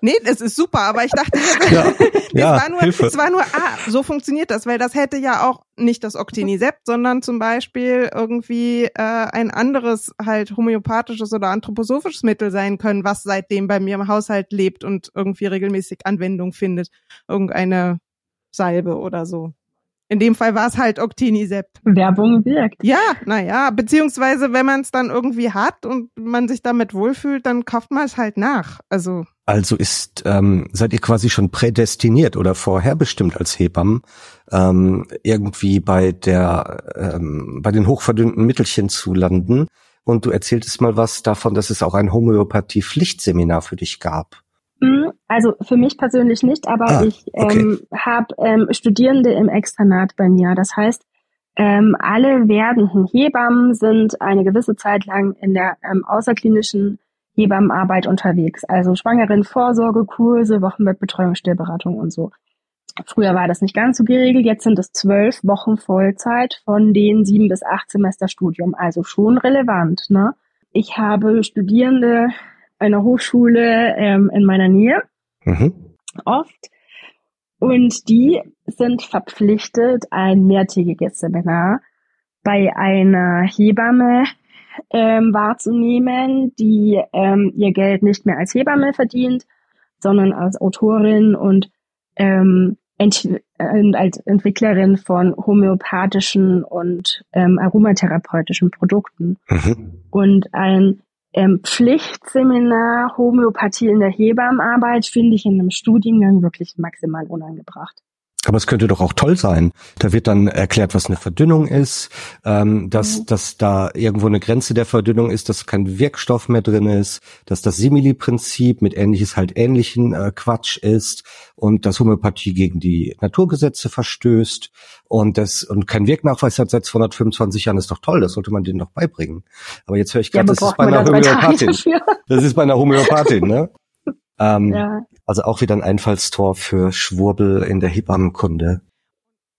Nee, das ist super, aber ich dachte, ja, es, ja, war nur, Hilfe. es war nur, ah, so funktioniert das, weil das hätte ja auch nicht das Octinisept, sondern zum Beispiel irgendwie äh, ein anderes halt homöopathisches oder anthroposophisches Mittel sein können, was seitdem bei mir im Haushalt lebt und irgendwie regelmäßig Anwendung findet. Irgendeine Salbe oder so. In dem Fall war es halt Octinisept. Werbung wirkt. Ja, naja, beziehungsweise wenn man es dann irgendwie hat und man sich damit wohlfühlt, dann kauft man es halt nach. Also. Also ist, ähm, seid ihr quasi schon prädestiniert oder vorherbestimmt als Hebammen, ähm, irgendwie bei der, ähm, bei den hochverdünnten Mittelchen zu landen. Und du erzähltest mal was davon, dass es auch ein Homöopathie-Pflichtseminar für dich gab. Also für mich persönlich nicht, aber ah, ich okay. ähm, habe ähm, Studierende im Externat bei mir. Das heißt, ähm, alle werdenden Hebammen sind eine gewisse Zeit lang in der ähm, außerklinischen Hebammenarbeit unterwegs. Also Schwangeren, Vorsorgekurse, Wochenbettbetreuung, Stillberatung und so. Früher war das nicht ganz so geregelt, jetzt sind es zwölf Wochen Vollzeit von den sieben bis acht Semester Studium, also schon relevant. Ne? Ich habe Studierende einer Hochschule ähm, in meiner Nähe. Mhm. Oft. Und die sind verpflichtet, ein mehrtägiges Seminar bei einer Hebamme ähm, wahrzunehmen, die ähm, ihr Geld nicht mehr als Hebamme verdient, sondern als Autorin und ähm, ent äh, als Entwicklerin von homöopathischen und ähm, aromatherapeutischen Produkten. Mhm. Und ein ähm, Pflichtseminar Homöopathie in der Hebammenarbeit finde ich in einem Studiengang wirklich maximal unangebracht. Aber es könnte doch auch toll sein. Da wird dann erklärt, was eine Verdünnung ist, ähm, dass, mhm. dass da irgendwo eine Grenze der Verdünnung ist, dass kein Wirkstoff mehr drin ist, dass das Simili-Prinzip mit ähnliches halt ähnlichen äh, Quatsch ist und dass Homöopathie gegen die Naturgesetze verstößt und das und kein Wirknachweis hat seit 225 Jahren ist doch toll, das sollte man denen doch beibringen. Aber jetzt höre ich gerade, ja, das ist bei einer Homöopathin. Das ist bei einer Homöopathin, ne? Ähm, ja. Also auch wieder ein Einfallstor für Schwurbel in der Hebammenkunde.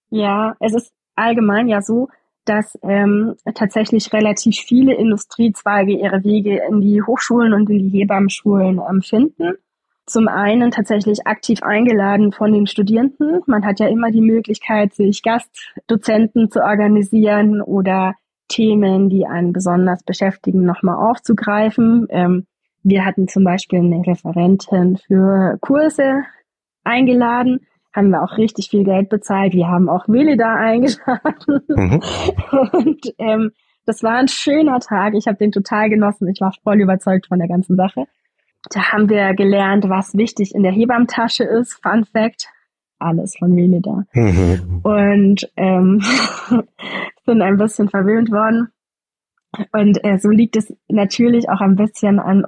Ja, es ist allgemein ja so, dass ähm, tatsächlich relativ viele Industriezweige ihre Wege in die Hochschulen und in die Hebammenschulen ähm, finden. Zum einen tatsächlich aktiv eingeladen von den Studierenden. Man hat ja immer die Möglichkeit, sich Gastdozenten zu organisieren oder Themen, die einen besonders beschäftigen, nochmal aufzugreifen. Ähm, wir hatten zum Beispiel eine Referentin für Kurse eingeladen. haben wir auch richtig viel Geld bezahlt. Wir haben auch Willi da eingeladen. Mhm. Und ähm, das war ein schöner Tag. Ich habe den total genossen. Ich war voll überzeugt von der ganzen Sache. Da haben wir gelernt, was wichtig in der Hebammtasche ist. Fun Fact. Alles von Willi da. Mhm. Und ähm, sind ein bisschen verwöhnt worden. Und äh, so liegt es natürlich auch ein bisschen an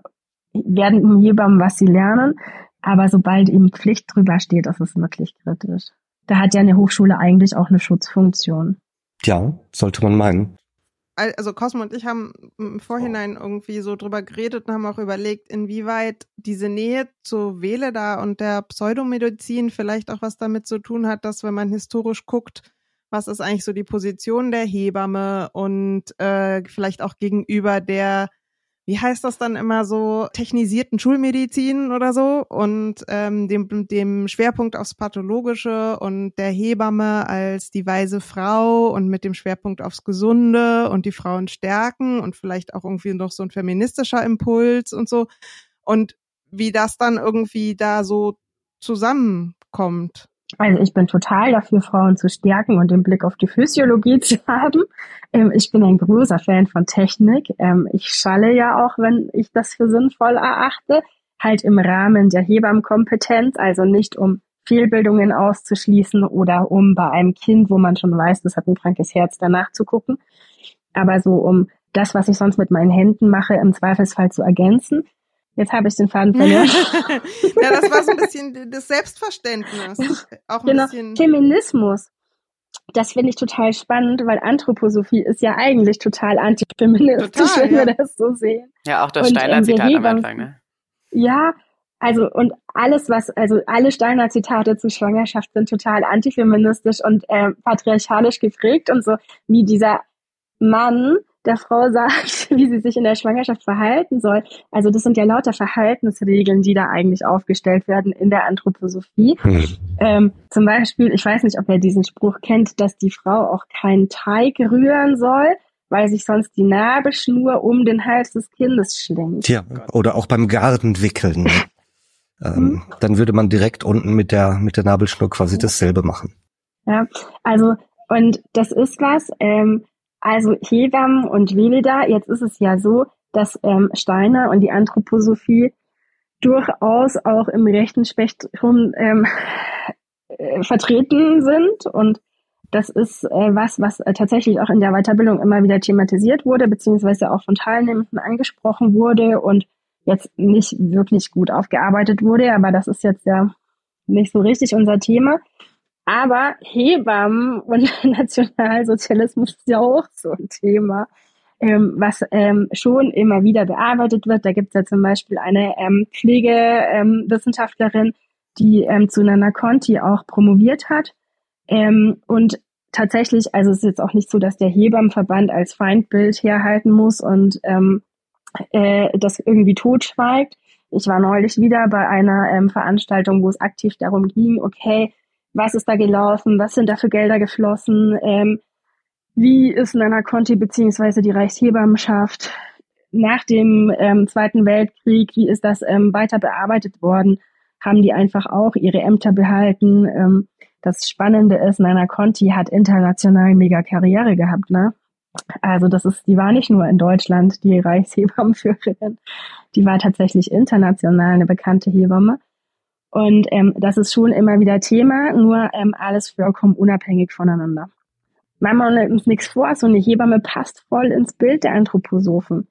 werden Hebammen, was sie lernen. Aber sobald eben Pflicht drüber steht, ist es wirklich kritisch. Da hat ja eine Hochschule eigentlich auch eine Schutzfunktion. Ja, sollte man meinen. Also Cosmo und ich haben im Vorhinein irgendwie so drüber geredet und haben auch überlegt, inwieweit diese Nähe zu Veleda und der Pseudomedizin vielleicht auch was damit zu tun hat, dass wenn man historisch guckt, was ist eigentlich so die Position der Hebamme und äh, vielleicht auch gegenüber der wie heißt das dann immer so, technisierten Schulmedizin oder so und ähm, dem, dem Schwerpunkt aufs Pathologische und der Hebamme als die weise Frau und mit dem Schwerpunkt aufs Gesunde und die Frauen stärken und vielleicht auch irgendwie noch so ein feministischer Impuls und so. Und wie das dann irgendwie da so zusammenkommt. Also ich bin total dafür, Frauen zu stärken und den Blick auf die Physiologie zu haben. Ähm, ich bin ein großer Fan von Technik. Ähm, ich schalle ja auch, wenn ich das für sinnvoll erachte, halt im Rahmen der Hebammkompetenz, also nicht um Fehlbildungen auszuschließen oder um bei einem Kind, wo man schon weiß, das hat ein krankes Herz, danach zu gucken, aber so um das, was ich sonst mit meinen Händen mache, im Zweifelsfall zu ergänzen. Jetzt habe ich den Faden verloren. ja, das war so ein bisschen das Selbstverständnis. Auch ein genau. bisschen Feminismus. Das finde ich total spannend, weil Anthroposophie ist ja eigentlich total antifeministisch, total, wenn ja. wir das so sehen. Ja, auch das Steiner-Zitat am Anfang, ne? Ja, also und alles, was, also alle Steiner-Zitate zu Schwangerschaft sind total antifeministisch und äh, patriarchalisch geprägt und so, wie dieser Mann der Frau sagt, wie sie sich in der Schwangerschaft verhalten soll. Also das sind ja lauter Verhaltensregeln, die da eigentlich aufgestellt werden in der Anthroposophie. Hm. Ähm, zum Beispiel, ich weiß nicht, ob ihr diesen Spruch kennt, dass die Frau auch keinen Teig rühren soll, weil sich sonst die Nabelschnur um den Hals des Kindes schlingt. Ja, oder auch beim Gartenwickeln. Ne? ähm, hm. Dann würde man direkt unten mit der, mit der Nabelschnur quasi dasselbe machen. Ja, also, und das ist was, ähm, also Hebammen und Veleda, jetzt ist es ja so, dass ähm, Steiner und die Anthroposophie durchaus auch im rechten Spektrum ähm, äh, vertreten sind und das ist äh, was, was äh, tatsächlich auch in der Weiterbildung immer wieder thematisiert wurde, beziehungsweise auch von Teilnehmenden angesprochen wurde und jetzt nicht wirklich gut aufgearbeitet wurde, aber das ist jetzt ja nicht so richtig unser Thema. Aber Hebammen und Nationalsozialismus ist ja auch so ein Thema, ähm, was ähm, schon immer wieder bearbeitet wird. Da gibt es ja zum Beispiel eine ähm, Pflegewissenschaftlerin, ähm, die ähm, zu Nana Conti auch promoviert hat. Ähm, und tatsächlich, also es ist jetzt auch nicht so, dass der Hebammenverband als Feindbild herhalten muss und äh, das irgendwie totschweigt. Ich war neulich wieder bei einer Veranstaltung, wo es aktiv darum ging, okay, was ist da gelaufen, was sind da für Gelder geflossen, ähm, wie ist Nana Conti beziehungsweise die Reichshebammenschaft nach dem ähm, Zweiten Weltkrieg, wie ist das ähm, weiter bearbeitet worden? Haben die einfach auch ihre Ämter behalten? Ähm, das Spannende ist, Nana Conti hat international mega Karriere gehabt, ne? Also das ist, die war nicht nur in Deutschland die Reichshebammenführerin, die war tatsächlich international eine bekannte Hebamme. Und ähm, das ist schon immer wieder Thema, nur ähm, alles vollkommen unabhängig voneinander. Machen wir uns nichts vor, so eine Hebamme passt voll ins Bild der Anthroposophen.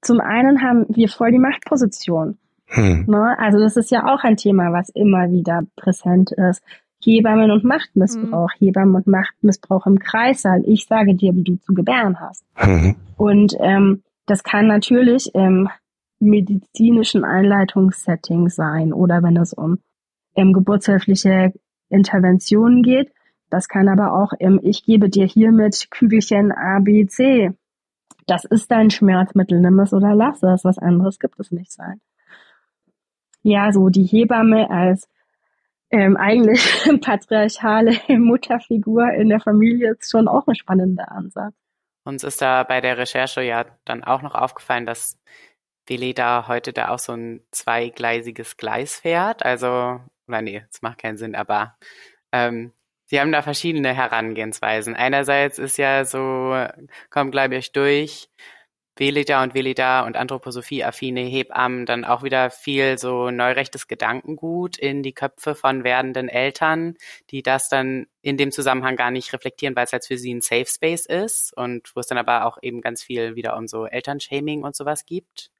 Zum einen haben wir voll die Machtposition. Hm. Ne? Also das ist ja auch ein Thema, was immer wieder präsent ist. Hebammen und Machtmissbrauch, hm. Hebammen und Machtmissbrauch im Kreissaal. Ich sage dir, wie du zu gebären hast. Hm. Und ähm, das kann natürlich ähm, medizinischen Einleitungssetting sein oder wenn es um ähm, geburtshilfliche Interventionen geht. Das kann aber auch im Ich gebe dir hiermit Kügelchen A, B, C. Das ist dein Schmerzmittel, nimm es oder lass es. Was anderes gibt es nicht sein. Ja, so die Hebamme als ähm, eigentlich patriarchale Mutterfigur in der Familie ist schon auch ein spannender Ansatz. Uns ist da bei der Recherche ja dann auch noch aufgefallen, dass Veleda heute da auch so ein zweigleisiges Gleis fährt. Also oder nee, das macht keinen Sinn, aber ähm, sie haben da verschiedene Herangehensweisen. Einerseits ist ja so, kommt glaube ich durch, Velida und Velida und Anthroposophie-affine Hebammen dann auch wieder viel so neurechtes Gedankengut in die Köpfe von werdenden Eltern, die das dann in dem Zusammenhang gar nicht reflektieren, weil es halt für sie ein Safe Space ist und wo es dann aber auch eben ganz viel wieder um so Elternshaming und sowas gibt.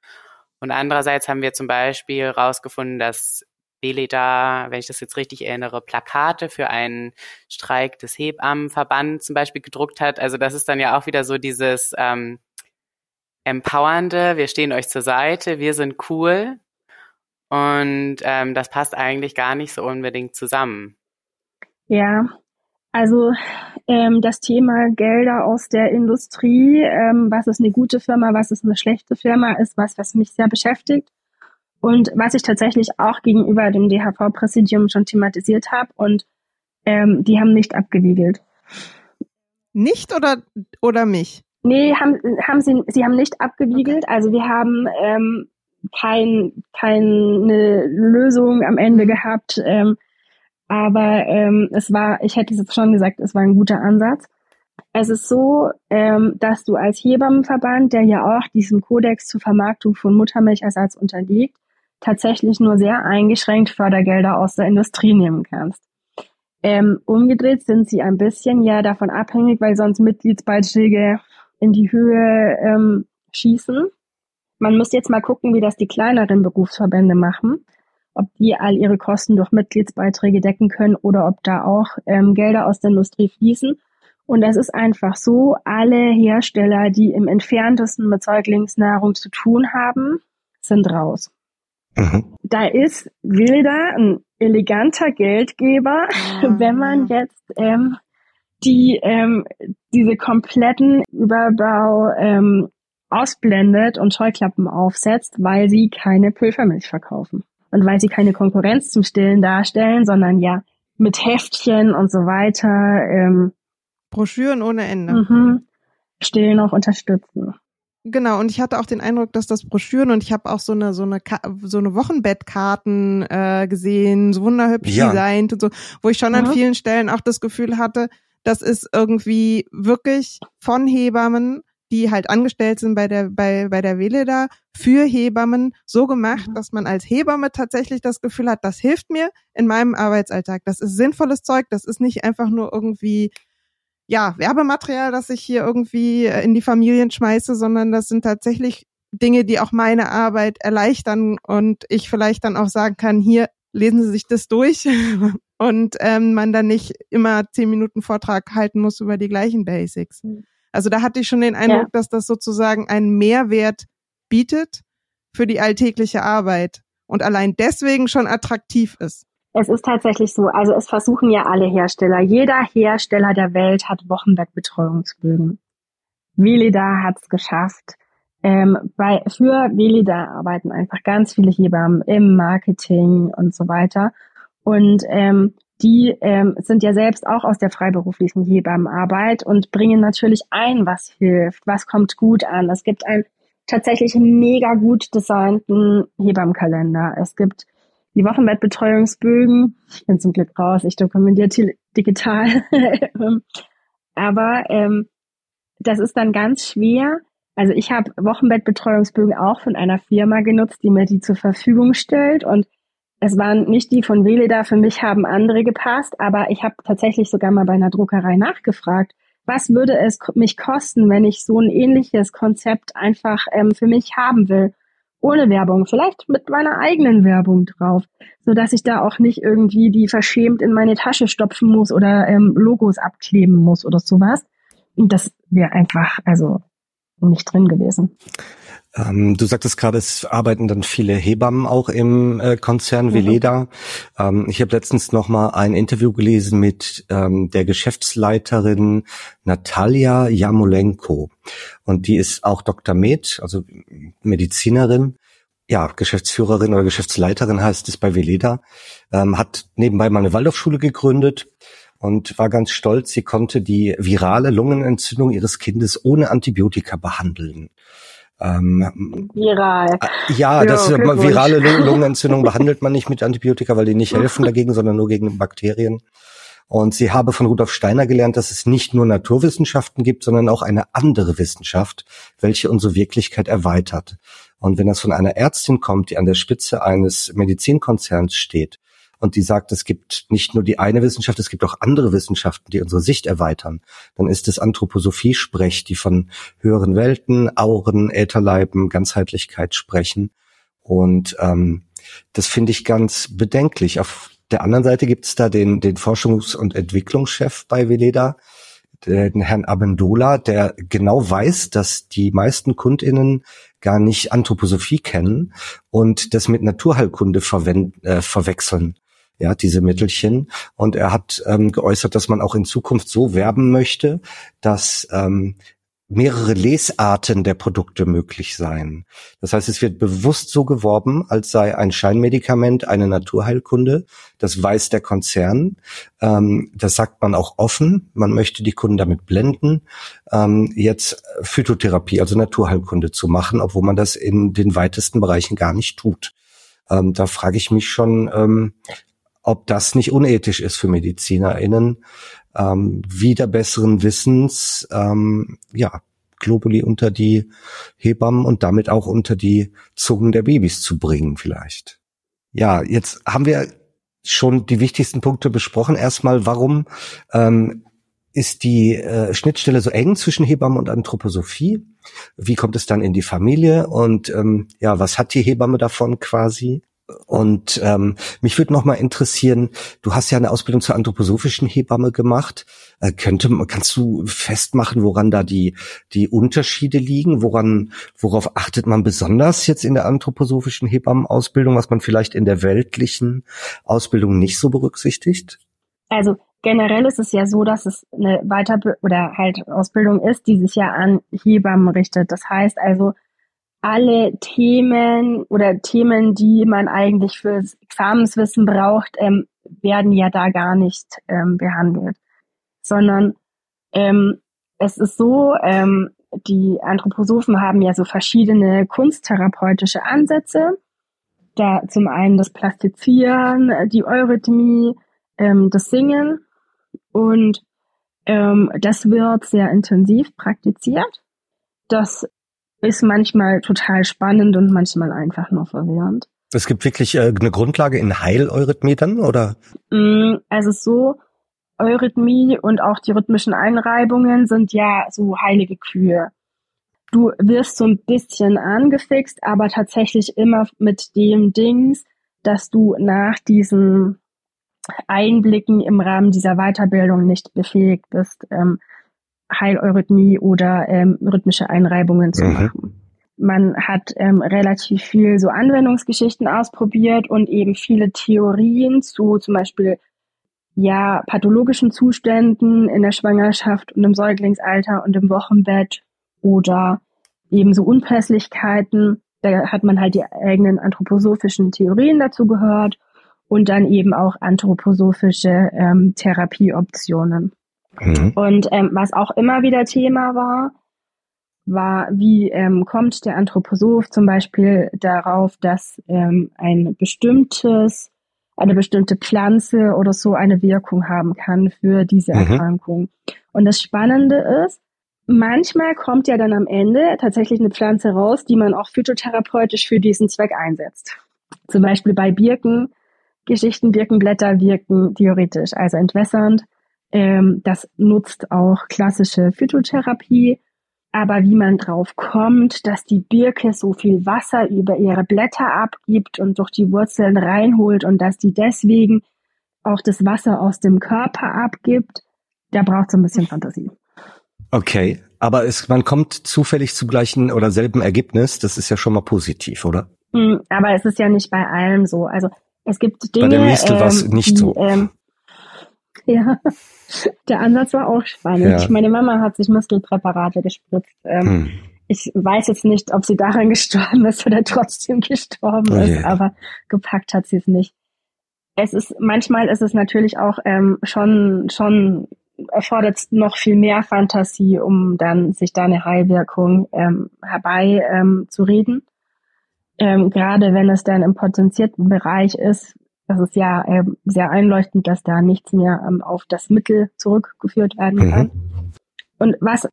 Und andererseits haben wir zum Beispiel rausgefunden, dass Velida, wenn ich das jetzt richtig erinnere, Plakate für einen Streik des Hebammenverbands zum Beispiel gedruckt hat. Also das ist dann ja auch wieder so dieses ähm, empowernde, wir stehen euch zur Seite, wir sind cool. Und ähm, das passt eigentlich gar nicht so unbedingt zusammen. Ja, also ähm, das Thema Gelder aus der Industrie, ähm, was ist eine gute Firma, was ist eine schlechte Firma, ist was, was mich sehr beschäftigt. Und was ich tatsächlich auch gegenüber dem DHV-Präsidium schon thematisiert habe und ähm, die haben nicht abgewiegelt. Nicht oder, oder mich? Nee, haben, haben sie, sie haben nicht abgewiegelt. Also wir haben ähm, kein, keine Lösung am Ende mhm. gehabt. Ähm, aber ähm, es war, ich hätte es schon gesagt, es war ein guter Ansatz. Es ist so, ähm, dass du als Hebammenverband, der ja auch diesem Kodex zur Vermarktung von Muttermilchersatz unterliegt, tatsächlich nur sehr eingeschränkt Fördergelder aus der Industrie nehmen kannst. Ähm, umgedreht sind sie ein bisschen ja davon abhängig, weil sonst Mitgliedsbeiträge in die Höhe ähm, schießen. Man muss jetzt mal gucken, wie das die kleineren Berufsverbände machen, ob die all ihre Kosten durch Mitgliedsbeiträge decken können oder ob da auch ähm, Gelder aus der Industrie fließen. Und es ist einfach so, alle Hersteller, die im entferntesten mit Säuglingsnahrung zu tun haben, sind raus. Mhm. Da ist Wilder ein eleganter Geldgeber, mhm. wenn man jetzt ähm, die ähm, diese kompletten Überbau ähm, ausblendet und Scheuklappen aufsetzt, weil sie keine Pulvermilch verkaufen. Und weil sie keine Konkurrenz zum Stillen darstellen, sondern ja mit Heftchen und so weiter. Ähm, Broschüren ohne Ende. Mhm, Stillen auch unterstützen. Genau, und ich hatte auch den Eindruck, dass das Broschüren und ich habe auch so eine so eine so eine Wochenbettkarten äh, gesehen, so wunderhübsch ja. designt und so, wo ich schon mhm. an vielen Stellen auch das Gefühl hatte, das ist irgendwie wirklich von Hebammen, die halt angestellt sind bei der, bei, bei der Weleda, für Hebammen so gemacht, mhm. dass man als Hebamme tatsächlich das Gefühl hat, das hilft mir in meinem Arbeitsalltag. Das ist sinnvolles Zeug. Das ist nicht einfach nur irgendwie, ja, Werbematerial, das ich hier irgendwie in die Familien schmeiße, sondern das sind tatsächlich Dinge, die auch meine Arbeit erleichtern und ich vielleicht dann auch sagen kann, hier lesen Sie sich das durch und ähm, man dann nicht immer zehn Minuten Vortrag halten muss über die gleichen Basics. Hm. Also da hatte ich schon den Eindruck, ja. dass das sozusagen einen Mehrwert bietet für die alltägliche Arbeit und allein deswegen schon attraktiv ist. Es ist tatsächlich so. Also es versuchen ja alle Hersteller. Jeder Hersteller der Welt hat Wochenbettbetreuungsbögen. Velida hat es geschafft. Ähm, bei, für Velida arbeiten einfach ganz viele Hebammen im Marketing und so weiter. Und ähm, die ähm, sind ja selbst auch aus der freiberuflichen Hebammenarbeit und bringen natürlich ein, was hilft, was kommt gut an. Es gibt einen tatsächlich mega gut designten Hebammenkalender. Es gibt die Wochenbettbetreuungsbögen. Ich bin zum Glück raus, ich dokumentiere digital. Aber ähm, das ist dann ganz schwer. Also ich habe Wochenbettbetreuungsbögen auch von einer Firma genutzt, die mir die zur Verfügung stellt und es waren nicht die von Veleda, für mich haben andere gepasst, aber ich habe tatsächlich sogar mal bei einer Druckerei nachgefragt, was würde es mich kosten, wenn ich so ein ähnliches Konzept einfach ähm, für mich haben will, ohne Werbung, vielleicht mit meiner eigenen Werbung drauf, so dass ich da auch nicht irgendwie die verschämt in meine Tasche stopfen muss oder ähm, Logos abkleben muss oder sowas. Und das wäre einfach, also nicht drin gewesen. Ähm, du sagtest gerade, es arbeiten dann viele Hebammen auch im äh, Konzern mhm. Veleda. Ähm, ich habe letztens noch mal ein Interview gelesen mit ähm, der Geschäftsleiterin Natalia Jamolenko. Und die ist auch Dr. Med, also Medizinerin. Ja, Geschäftsführerin oder Geschäftsleiterin heißt es bei Veleda. Ähm, hat nebenbei mal eine Waldorfschule gegründet und war ganz stolz, sie konnte die virale Lungenentzündung ihres Kindes ohne Antibiotika behandeln. Ähm, Viral. Äh, ja, das jo, virale Lungenentzündung behandelt man nicht mit Antibiotika, weil die nicht helfen dagegen, sondern nur gegen Bakterien. Und sie habe von Rudolf Steiner gelernt, dass es nicht nur Naturwissenschaften gibt, sondern auch eine andere Wissenschaft, welche unsere Wirklichkeit erweitert. Und wenn das von einer Ärztin kommt, die an der Spitze eines Medizinkonzerns steht und die sagt, es gibt nicht nur die eine Wissenschaft, es gibt auch andere Wissenschaften, die unsere Sicht erweitern, dann ist es Anthroposophie-Sprech, die von höheren Welten, Auren, Ätherleiben, Ganzheitlichkeit sprechen. Und ähm, das finde ich ganz bedenklich. Auf der anderen Seite gibt es da den, den Forschungs- und Entwicklungschef bei Veleda, den Herrn Abendola, der genau weiß, dass die meisten KundInnen gar nicht Anthroposophie kennen und das mit Naturheilkunde verwenden, äh, verwechseln. Ja, diese Mittelchen. Und er hat ähm, geäußert, dass man auch in Zukunft so werben möchte, dass ähm, mehrere Lesarten der Produkte möglich sein. Das heißt, es wird bewusst so geworben, als sei ein Scheinmedikament eine Naturheilkunde. Das weiß der Konzern. Ähm, das sagt man auch offen. Man möchte die Kunden damit blenden, ähm, jetzt Phytotherapie, also Naturheilkunde zu machen, obwohl man das in den weitesten Bereichen gar nicht tut. Ähm, da frage ich mich schon, ob das nicht unethisch ist für MedizinerInnen, ähm, wieder besseren Wissens, ähm, ja, Globuli unter die Hebammen und damit auch unter die Zungen der Babys zu bringen vielleicht. Ja, jetzt haben wir schon die wichtigsten Punkte besprochen. Erstmal, warum ähm, ist die äh, Schnittstelle so eng zwischen Hebammen und Anthroposophie? Wie kommt es dann in die Familie? Und ähm, ja, was hat die Hebamme davon quasi? Und ähm, mich würde noch mal interessieren, du hast ja eine Ausbildung zur anthroposophischen Hebamme gemacht. Äh, könnte, kannst du festmachen, woran da die, die Unterschiede liegen? Woran, worauf achtet man besonders jetzt in der anthroposophischen Hebammenausbildung, was man vielleicht in der weltlichen Ausbildung nicht so berücksichtigt? Also generell ist es ja so, dass es eine Weiter- oder halt Ausbildung ist, die sich ja an Hebammen richtet. Das heißt also, alle Themen oder Themen, die man eigentlich fürs Examenswissen braucht, ähm, werden ja da gar nicht ähm, behandelt, sondern ähm, es ist so, ähm, die Anthroposophen haben ja so verschiedene kunsttherapeutische Ansätze. Da zum einen das Plastizieren, die Eurythmie, ähm, das Singen und ähm, das wird sehr intensiv praktiziert. Das ist manchmal total spannend und manchmal einfach nur verwirrend. Es gibt wirklich äh, eine Grundlage in Heileurythmie dann, oder? Also so, Eurythmie und auch die rhythmischen Einreibungen sind ja so heilige Kühe. Du wirst so ein bisschen angefixt, aber tatsächlich immer mit dem Dings, dass du nach diesen Einblicken im Rahmen dieser Weiterbildung nicht befähigt bist, ähm, Heileurythmie oder ähm, rhythmische Einreibungen zu mhm. machen. Man hat ähm, relativ viel so Anwendungsgeschichten ausprobiert und eben viele Theorien zu zum Beispiel ja pathologischen Zuständen in der Schwangerschaft und im Säuglingsalter und im Wochenbett oder eben so Unpässlichkeiten. Da hat man halt die eigenen anthroposophischen Theorien dazu gehört und dann eben auch anthroposophische ähm, Therapieoptionen. Mhm. Und ähm, was auch immer wieder Thema war, war, wie ähm, kommt der Anthroposoph zum Beispiel darauf, dass ähm, ein bestimmtes, eine bestimmte Pflanze oder so eine Wirkung haben kann für diese mhm. Erkrankung. Und das Spannende ist, manchmal kommt ja dann am Ende tatsächlich eine Pflanze raus, die man auch phytotherapeutisch für diesen Zweck einsetzt. Zum Beispiel bei Birken, Geschichten, Birkenblätter wirken theoretisch, also entwässernd ähm, das nutzt auch klassische Phytotherapie. Aber wie man drauf kommt, dass die Birke so viel Wasser über ihre Blätter abgibt und durch die Wurzeln reinholt und dass die deswegen auch das Wasser aus dem Körper abgibt, da braucht es ein bisschen Fantasie. Okay, aber es, man kommt zufällig zu gleichen oder selben Ergebnis. Das ist ja schon mal positiv, oder? Hm, aber es ist ja nicht bei allem so. Also es gibt Dinge, bei der Mistel war es ähm, nicht die, so. Ähm, ja, der Ansatz war auch spannend. Ja. Meine Mama hat sich Muskelpräparate gespritzt. Ähm, hm. Ich weiß jetzt nicht, ob sie daran gestorben ist oder trotzdem gestorben oh, ist, aber gepackt hat sie es nicht. Es ist, manchmal ist es natürlich auch ähm, schon, schon erfordert noch viel mehr Fantasie, um dann sich da eine Heilwirkung ähm, herbei ähm, zu reden. Ähm, gerade wenn es dann im potenzierten Bereich ist, das ist ja ähm, sehr einleuchtend, dass da nichts mehr ähm, auf das Mittel zurückgeführt werden kann. Mhm. Und was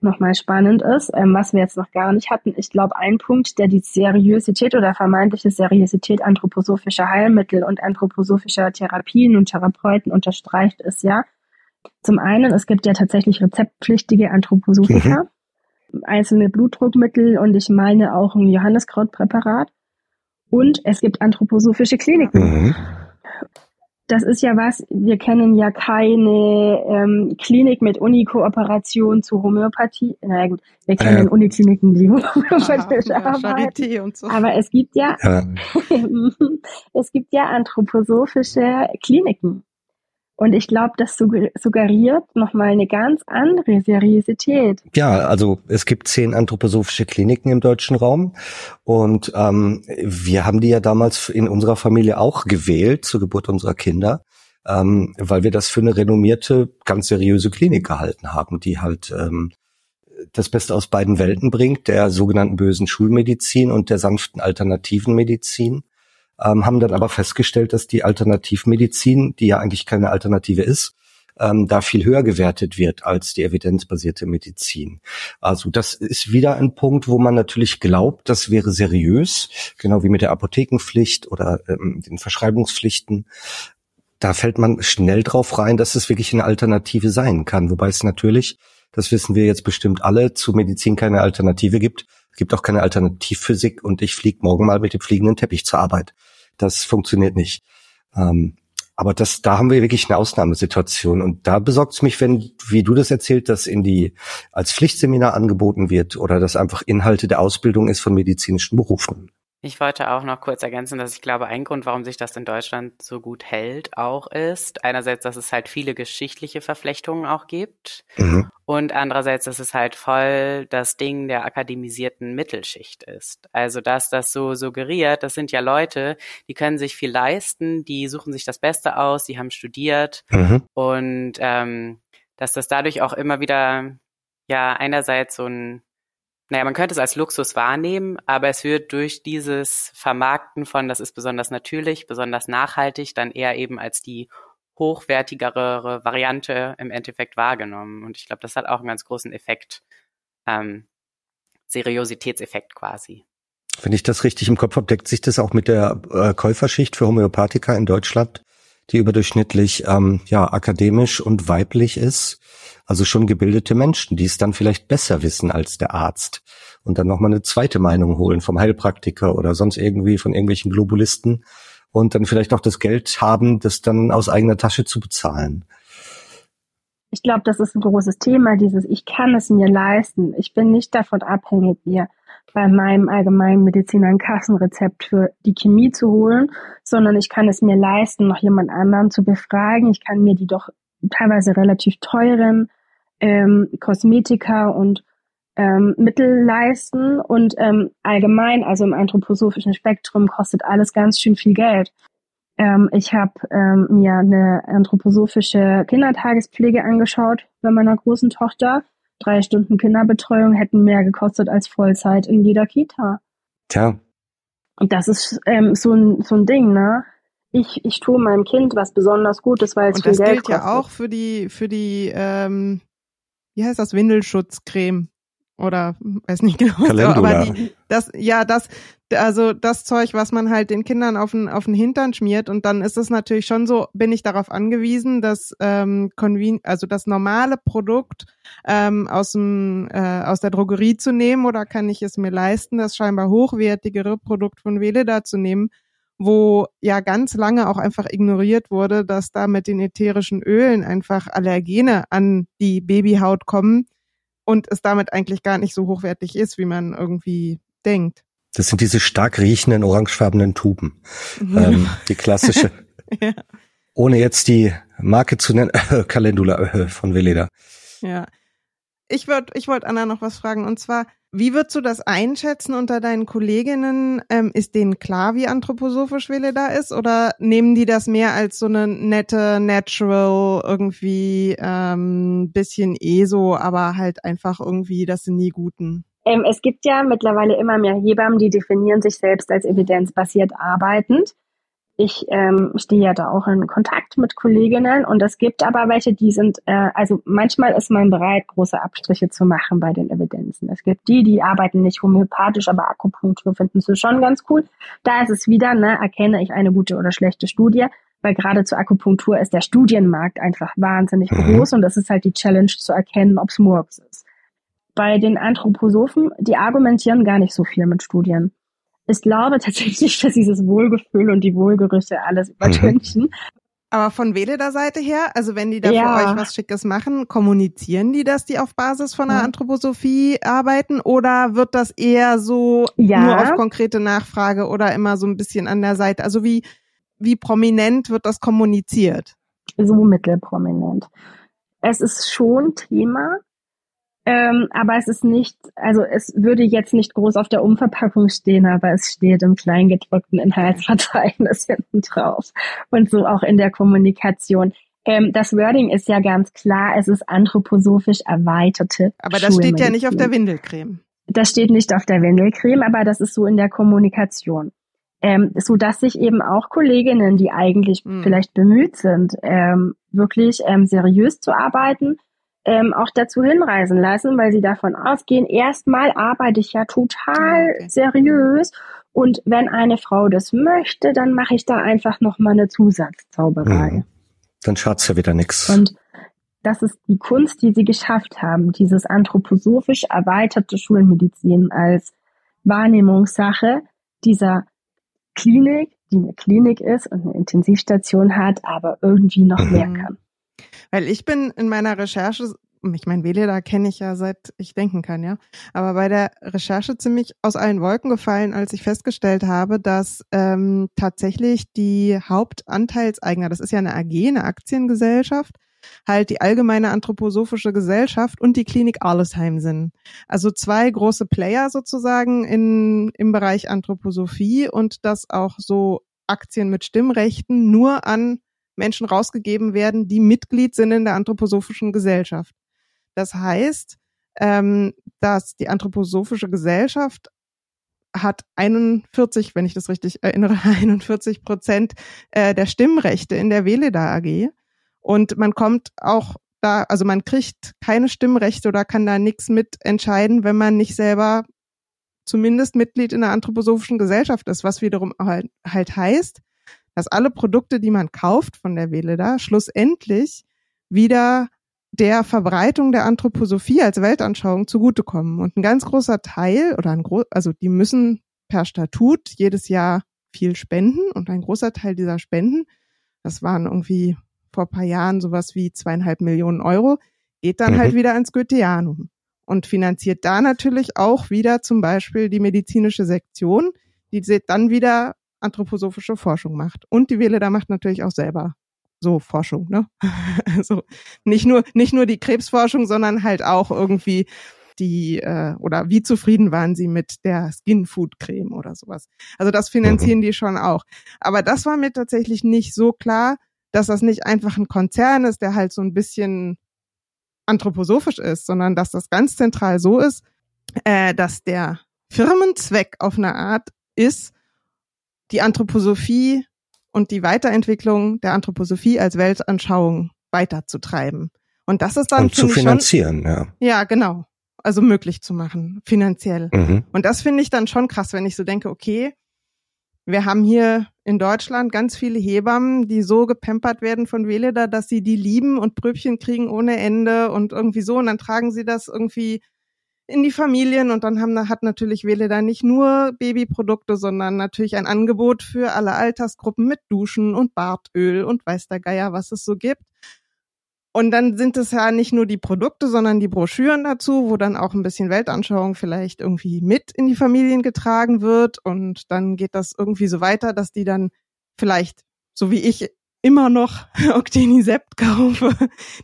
nochmal spannend ist, ähm, was wir jetzt noch gar nicht hatten, ich glaube, ein Punkt, der die Seriosität oder vermeintliche Seriosität anthroposophischer Heilmittel und anthroposophischer Therapien und Therapeuten unterstreicht, ist ja, zum einen, es gibt ja tatsächlich rezeptpflichtige Anthroposophika, mhm. einzelne Blutdruckmittel und ich meine auch ein Johanniskrautpräparat. Und es gibt anthroposophische Kliniken. Mhm das ist ja was, wir kennen ja keine ähm, Klinik mit Uni-Kooperation zu Homöopathie. Na gut, wir kennen äh, Unikliniken, die homöopathisch ja, arbeiten. Und so. Aber es gibt ja, ja. es gibt ja anthroposophische Kliniken. Und ich glaube, das suggeriert nochmal eine ganz andere Seriosität. Ja, also es gibt zehn anthroposophische Kliniken im deutschen Raum. Und ähm, wir haben die ja damals in unserer Familie auch gewählt zur Geburt unserer Kinder, ähm, weil wir das für eine renommierte, ganz seriöse Klinik gehalten haben, die halt ähm, das Beste aus beiden Welten bringt, der sogenannten bösen Schulmedizin und der sanften alternativen Medizin ähm, haben dann aber festgestellt, dass die Alternativmedizin, die ja eigentlich keine Alternative ist, ähm, da viel höher gewertet wird als die evidenzbasierte Medizin. Also das ist wieder ein Punkt, wo man natürlich glaubt, das wäre seriös, genau wie mit der Apothekenpflicht oder ähm, den Verschreibungspflichten. Da fällt man schnell drauf rein, dass es wirklich eine Alternative sein kann. Wobei es natürlich, das wissen wir jetzt bestimmt alle, zu Medizin keine Alternative gibt. Es gibt auch keine Alternativphysik und ich fliege morgen mal mit dem fliegenden Teppich zur Arbeit. Das funktioniert nicht. Ähm, aber das, da haben wir wirklich eine Ausnahmesituation. Und da besorgt es mich, wenn, wie du das erzählt, dass in die, als Pflichtseminar angeboten wird oder das einfach Inhalte der Ausbildung ist von medizinischen Berufen. Ich wollte auch noch kurz ergänzen, dass ich glaube, ein Grund, warum sich das in Deutschland so gut hält, auch ist, einerseits, dass es halt viele geschichtliche Verflechtungen auch gibt mhm. und andererseits, dass es halt voll das Ding der akademisierten Mittelschicht ist. Also, dass das so suggeriert, das sind ja Leute, die können sich viel leisten, die suchen sich das Beste aus, die haben studiert mhm. und ähm, dass das dadurch auch immer wieder ja einerseits so ein naja, man könnte es als Luxus wahrnehmen, aber es wird durch dieses Vermarkten von, das ist besonders natürlich, besonders nachhaltig, dann eher eben als die hochwertigere Variante im Endeffekt wahrgenommen. Und ich glaube, das hat auch einen ganz großen Effekt, ähm, Seriositätseffekt quasi. Wenn ich das richtig im Kopf habe, deckt sich das auch mit der äh, Käuferschicht für Homöopathika in Deutschland, die überdurchschnittlich ähm, ja akademisch und weiblich ist also schon gebildete Menschen, die es dann vielleicht besser wissen als der Arzt und dann nochmal eine zweite Meinung holen vom Heilpraktiker oder sonst irgendwie von irgendwelchen Globulisten und dann vielleicht auch das Geld haben, das dann aus eigener Tasche zu bezahlen. Ich glaube, das ist ein großes Thema, dieses Ich kann es mir leisten. Ich bin nicht davon abhängig, mir bei meinem allgemeinen Mediziner ein Kassenrezept für die Chemie zu holen, sondern ich kann es mir leisten, noch jemand anderen zu befragen. Ich kann mir die doch teilweise relativ teuren ähm, Kosmetika und ähm, Mittel leisten und ähm, allgemein, also im anthroposophischen Spektrum, kostet alles ganz schön viel Geld. Ähm, ich habe ähm, mir eine anthroposophische Kindertagespflege angeschaut bei meiner großen Tochter. Drei Stunden Kinderbetreuung hätten mehr gekostet als Vollzeit in jeder Kita. Tja. Und das ist ähm, so, ein, so ein Ding, ne? Ich, ich tue meinem Kind was besonders Gutes, weil es Und viel Geld kostet. das gilt ja auch für die, für die ähm, wie heißt das, Windelschutzcreme oder weiß nicht genau. Calendula. Aber die, das, ja, das, also das Zeug, was man halt den Kindern auf den, auf den Hintern schmiert und dann ist es natürlich schon so, bin ich darauf angewiesen, dass ähm, conven also das normale Produkt ähm, aus dem äh, aus der Drogerie zu nehmen oder kann ich es mir leisten, das scheinbar hochwertigere Produkt von Veleda zu nehmen, wo ja ganz lange auch einfach ignoriert wurde, dass da mit den ätherischen Ölen einfach Allergene an die Babyhaut kommen und es damit eigentlich gar nicht so hochwertig ist, wie man irgendwie denkt. Das sind diese stark riechenden orangefarbenen Tuben. Mhm. Ähm, die klassische. ja. Ohne jetzt die Marke zu nennen, äh, Calendula äh, von Veleda. Ja. Ich wollte ich wollt Anna noch was fragen und zwar, Wie würdest du das einschätzen unter deinen Kolleginnen? Ähm, ist denen klar, wie anthroposophisch Wille da ist? Oder nehmen die das mehr als so eine nette, natural, irgendwie ähm, bisschen ESO, aber halt einfach irgendwie, das sind die Guten? Ähm, es gibt ja mittlerweile immer mehr Hebammen, die definieren sich selbst als evidenzbasiert arbeitend. Ich ähm, stehe ja da auch in Kontakt mit Kolleginnen und es gibt aber welche, die sind, äh, also manchmal ist man bereit, große Abstriche zu machen bei den Evidenzen. Es gibt die, die arbeiten nicht homöopathisch, aber Akupunktur finden sie schon ganz cool. Da ist es wieder, ne, erkenne ich eine gute oder schlechte Studie, weil gerade zur Akupunktur ist der Studienmarkt einfach wahnsinnig mhm. groß und das ist halt die Challenge zu erkennen, ob es Murks ist. Bei den Anthroposophen, die argumentieren gar nicht so viel mit Studien ich glaube tatsächlich, dass dieses Wohlgefühl und die Wohlgerüche alles mhm. übertünchen. Aber von Veleda Seite her, also wenn die da ja. für euch was Schickes machen, kommunizieren die das, die auf Basis von der Anthroposophie arbeiten oder wird das eher so ja. nur auf konkrete Nachfrage oder immer so ein bisschen an der Seite? Also wie, wie prominent wird das kommuniziert? So mittelprominent. Es ist schon Thema, ähm, aber es ist nicht, also es würde jetzt nicht groß auf der Umverpackung stehen, aber es steht im kleingedruckten Inhaltsverzeichnis hinten drauf. Und so auch in der Kommunikation. Ähm, das Wording ist ja ganz klar, es ist anthroposophisch erweiterte. Aber das steht ja nicht auf der Windelcreme. Das steht nicht auf der Windelcreme, aber das ist so in der Kommunikation. Ähm, so dass sich eben auch Kolleginnen, die eigentlich hm. vielleicht bemüht sind, ähm, wirklich ähm, seriös zu arbeiten, ähm, auch dazu hinreisen lassen, weil sie davon ausgehen, erstmal arbeite ich ja total okay. seriös und wenn eine Frau das möchte, dann mache ich da einfach noch mal eine Zusatzzauberei. Mhm. Dann schaut's ja wieder nix. Und das ist die Kunst, die sie geschafft haben, dieses anthroposophisch erweiterte Schulmedizin als Wahrnehmungssache dieser Klinik, die eine Klinik ist und eine Intensivstation hat, aber irgendwie noch mhm. mehr kann. Weil ich bin in meiner Recherche, ich meine, Veleda kenne ich ja seit ich denken kann, ja. Aber bei der Recherche ziemlich aus allen Wolken gefallen, als ich festgestellt habe, dass ähm, tatsächlich die Hauptanteilseigner, das ist ja eine AG, eine Aktiengesellschaft, halt die Allgemeine Anthroposophische Gesellschaft und die Klinik Arlesheim sind. Also zwei große Player sozusagen in, im Bereich Anthroposophie und dass auch so Aktien mit Stimmrechten nur an Menschen rausgegeben werden, die Mitglied sind in der anthroposophischen Gesellschaft. Das heißt, ähm, dass die anthroposophische Gesellschaft hat 41, wenn ich das richtig erinnere, 41 Prozent äh, der Stimmrechte in der Veleda AG. Und man kommt auch da, also man kriegt keine Stimmrechte oder kann da nichts mitentscheiden, wenn man nicht selber zumindest Mitglied in der anthroposophischen Gesellschaft ist, was wiederum halt, halt heißt, dass alle Produkte, die man kauft von der Veleda, schlussendlich wieder der Verbreitung der Anthroposophie als Weltanschauung zugutekommen. Und ein ganz großer Teil oder ein groß, also die müssen per Statut jedes Jahr viel spenden und ein großer Teil dieser Spenden, das waren irgendwie vor paar Jahren sowas wie zweieinhalb Millionen Euro, geht dann halt mhm. halt wieder ans Goetheanum und finanziert da natürlich auch wieder zum Beispiel die medizinische Sektion, die dann wieder anthroposophische Forschung macht. Und die Veleda macht natürlich auch selber so Forschung, ne? also nicht nur, nicht nur die Krebsforschung, sondern halt auch irgendwie die äh, oder wie zufrieden waren sie mit der Skin Food Creme oder sowas. Also das finanzieren mhm. die schon auch. Aber das war mir tatsächlich nicht so klar, dass das nicht einfach ein Konzern ist, der halt so ein bisschen anthroposophisch ist, sondern dass das ganz zentral so ist, äh, dass der Firmenzweck auf eine Art ist, die Anthroposophie und die Weiterentwicklung der Anthroposophie als Weltanschauung weiterzutreiben. Und das ist dann und zu finanzieren, schon, ja. Ja, genau. Also möglich zu machen, finanziell. Mhm. Und das finde ich dann schon krass, wenn ich so denke, okay, wir haben hier in Deutschland ganz viele Hebammen, die so gepempert werden von Weleda, dass sie die lieben und Pröbchen kriegen ohne Ende und irgendwie so. Und dann tragen sie das irgendwie in die Familien und dann haben, hat natürlich Wele da nicht nur Babyprodukte, sondern natürlich ein Angebot für alle Altersgruppen mit Duschen und Bartöl und weiß der Geier, was es so gibt. Und dann sind es ja nicht nur die Produkte, sondern die Broschüren dazu, wo dann auch ein bisschen Weltanschauung vielleicht irgendwie mit in die Familien getragen wird. Und dann geht das irgendwie so weiter, dass die dann vielleicht, so wie ich immer noch Octenisept kaufe,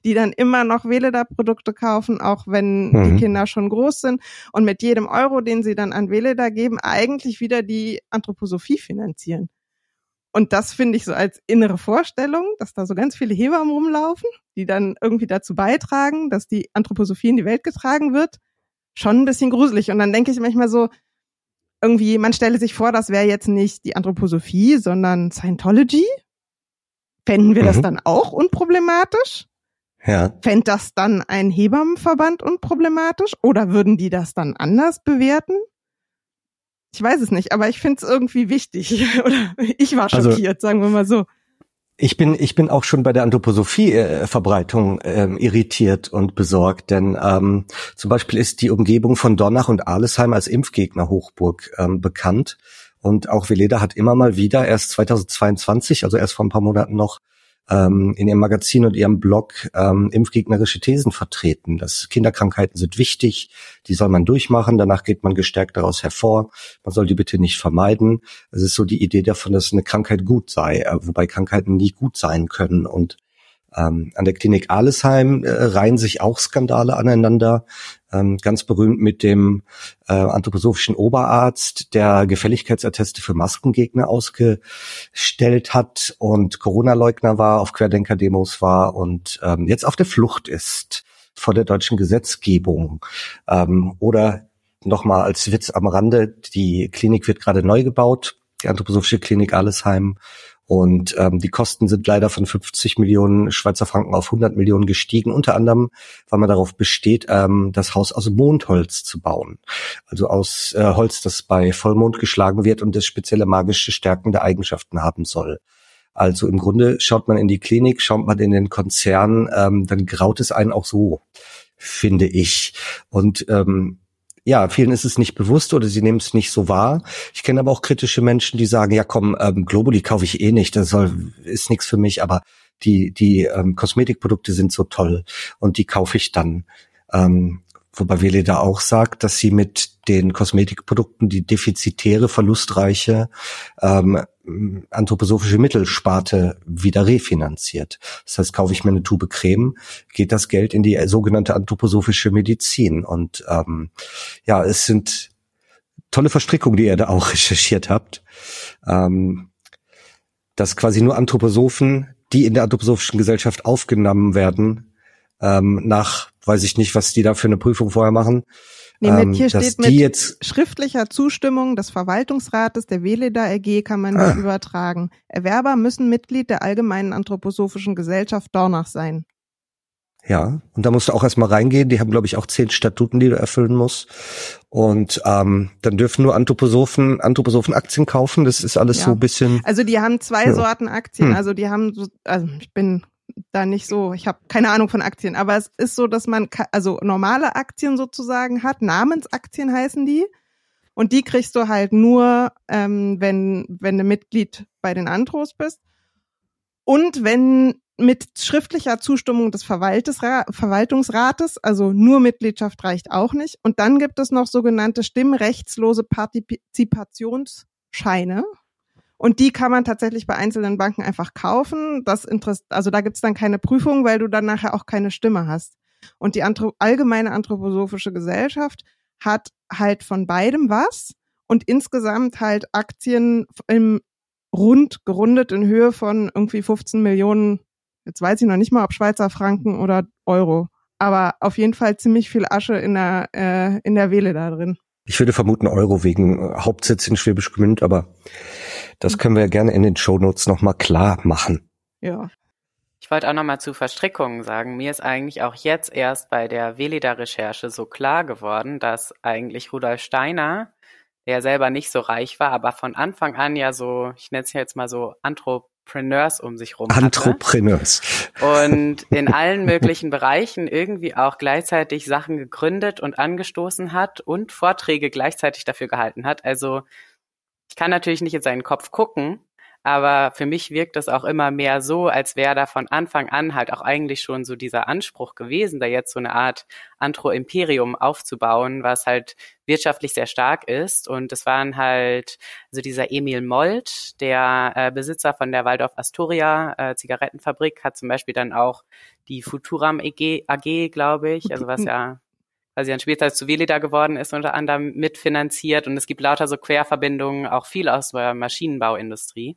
die dann immer noch Veleda-Produkte kaufen, auch wenn mhm. die Kinder schon groß sind und mit jedem Euro, den sie dann an Veleda geben, eigentlich wieder die Anthroposophie finanzieren. Und das finde ich so als innere Vorstellung, dass da so ganz viele Hebammen rumlaufen, die dann irgendwie dazu beitragen, dass die Anthroposophie in die Welt getragen wird, schon ein bisschen gruselig. Und dann denke ich manchmal so, irgendwie, man stelle sich vor, das wäre jetzt nicht die Anthroposophie, sondern Scientology. Fänden wir mhm. das dann auch unproblematisch? Ja. Fände das dann ein Hebammenverband unproblematisch? Oder würden die das dann anders bewerten? Ich weiß es nicht, aber ich finde es irgendwie wichtig. Oder ich war also schockiert, also, sagen wir mal so. Ich bin, ich bin auch schon bei der Anthroposophie-Verbreitung ähm, irritiert und besorgt, denn ähm, zum Beispiel ist die Umgebung von Dornach und Alesheim als Impfgegner-Hochburg ähm, bekannt. Und auch Veleda hat immer mal wieder, erst 2022, also erst vor ein paar Monaten noch, ähm, in ihrem Magazin und ihrem Blog ähm, impfgegnerische Thesen vertreten. Dass Kinderkrankheiten sind wichtig, die soll man durchmachen, danach geht man gestärkt daraus hervor. Man soll die bitte nicht vermeiden. Es ist so die Idee davon, dass eine Krankheit gut sei, äh, wobei Krankheiten nie gut sein können. Und ähm, an der Klinik Alesheim äh, reihen sich auch Skandale aneinander. Ähm, ganz berühmt mit dem äh, anthroposophischen Oberarzt, der Gefälligkeitsatteste für Maskengegner ausgestellt hat und Corona-Leugner war, auf Querdenker-Demos war und ähm, jetzt auf der Flucht ist vor der deutschen Gesetzgebung. Ähm, oder nochmal als Witz am Rande, die Klinik wird gerade neu gebaut, die anthroposophische Klinik Allesheim. Und ähm, die Kosten sind leider von 50 Millionen Schweizer Franken auf 100 Millionen gestiegen, unter anderem, weil man darauf besteht, ähm, das Haus aus Mondholz zu bauen. Also aus äh, Holz, das bei Vollmond geschlagen wird und das spezielle magische stärkende Eigenschaften haben soll. Also im Grunde schaut man in die Klinik, schaut man in den Konzern, ähm, dann graut es einen auch so, finde ich. Und ähm, ja, vielen ist es nicht bewusst oder sie nehmen es nicht so wahr. Ich kenne aber auch kritische Menschen, die sagen, ja komm, ähm, Globuli kaufe ich eh nicht, das soll, ist nichts für mich, aber die, die ähm, Kosmetikprodukte sind so toll und die kaufe ich dann. Ähm, wobei Wele da auch sagt, dass sie mit den Kosmetikprodukten die defizitäre, verlustreiche ähm, anthroposophische Mittelsparte wieder refinanziert. Das heißt, kaufe ich mir eine Tube Creme, geht das Geld in die sogenannte anthroposophische Medizin. Und ähm, ja, es sind tolle Verstrickungen, die ihr da auch recherchiert habt. Ähm, dass quasi nur Anthroposophen, die in der anthroposophischen Gesellschaft aufgenommen werden, ähm, nach, weiß ich nicht, was die da für eine Prüfung vorher machen, Nee, mit, ähm, hier steht mit jetzt schriftlicher Zustimmung des Verwaltungsrates der Weleda AG kann man ah. übertragen. Erwerber müssen Mitglied der Allgemeinen Anthroposophischen Gesellschaft Dornach sein. Ja, und da musst du auch erstmal reingehen. Die haben, glaube ich, auch zehn Statuten, die du erfüllen musst. Und ähm, dann dürfen nur Anthroposophen, Anthroposophen Aktien kaufen. Das ist alles ja. so ein bisschen. Also die haben zwei ja. Sorten Aktien. Hm. Also die haben so, also ich bin da nicht so, ich habe keine Ahnung von Aktien, aber es ist so, dass man also normale Aktien sozusagen hat, Namensaktien heißen die. Und die kriegst du halt nur, ähm, wenn, wenn du Mitglied bei den Antros bist. Und wenn mit schriftlicher Zustimmung des Verwaltungsrates, also nur Mitgliedschaft reicht auch nicht. Und dann gibt es noch sogenannte stimmrechtslose Partizipationsscheine. Und die kann man tatsächlich bei einzelnen Banken einfach kaufen. Das Interess also da gibt's dann keine Prüfung, weil du dann nachher auch keine Stimme hast. Und die Anthro allgemeine anthroposophische Gesellschaft hat halt von beidem was und insgesamt halt Aktien im rund gerundet in Höhe von irgendwie 15 Millionen. Jetzt weiß ich noch nicht mal, ob Schweizer Franken oder Euro. Aber auf jeden Fall ziemlich viel Asche in der, äh, in der Wähle da drin. Ich würde vermuten Euro wegen äh, Hauptsitz in Schwäbisch Gmünd, aber das mhm. können wir gerne in den Shownotes nochmal klar machen. Ja. Ich wollte auch nochmal zu Verstrickungen sagen. Mir ist eigentlich auch jetzt erst bei der Velida-Recherche so klar geworden, dass eigentlich Rudolf Steiner, der selber nicht so reich war, aber von Anfang an ja so, ich nenne es jetzt mal so Anthropreneurs um sich rum Anthropreneurs. Und in allen möglichen Bereichen irgendwie auch gleichzeitig Sachen gegründet und angestoßen hat und Vorträge gleichzeitig dafür gehalten hat. Also ich kann natürlich nicht in seinen Kopf gucken, Aber für mich wirkt das auch immer mehr so, als wäre da von Anfang an halt auch eigentlich schon so dieser Anspruch gewesen, da jetzt so eine Art Antro-Imperium aufzubauen, was halt wirtschaftlich sehr stark ist. Und es waren halt, also dieser Emil Molt, der äh, Besitzer von der Waldorf Astoria äh, Zigarettenfabrik, hat zum Beispiel dann auch die Futuram AG, AG glaube ich, also was ja quasi dann später zu Velida geworden ist, unter anderem mitfinanziert. Und es gibt lauter so Querverbindungen, auch viel aus der Maschinenbauindustrie.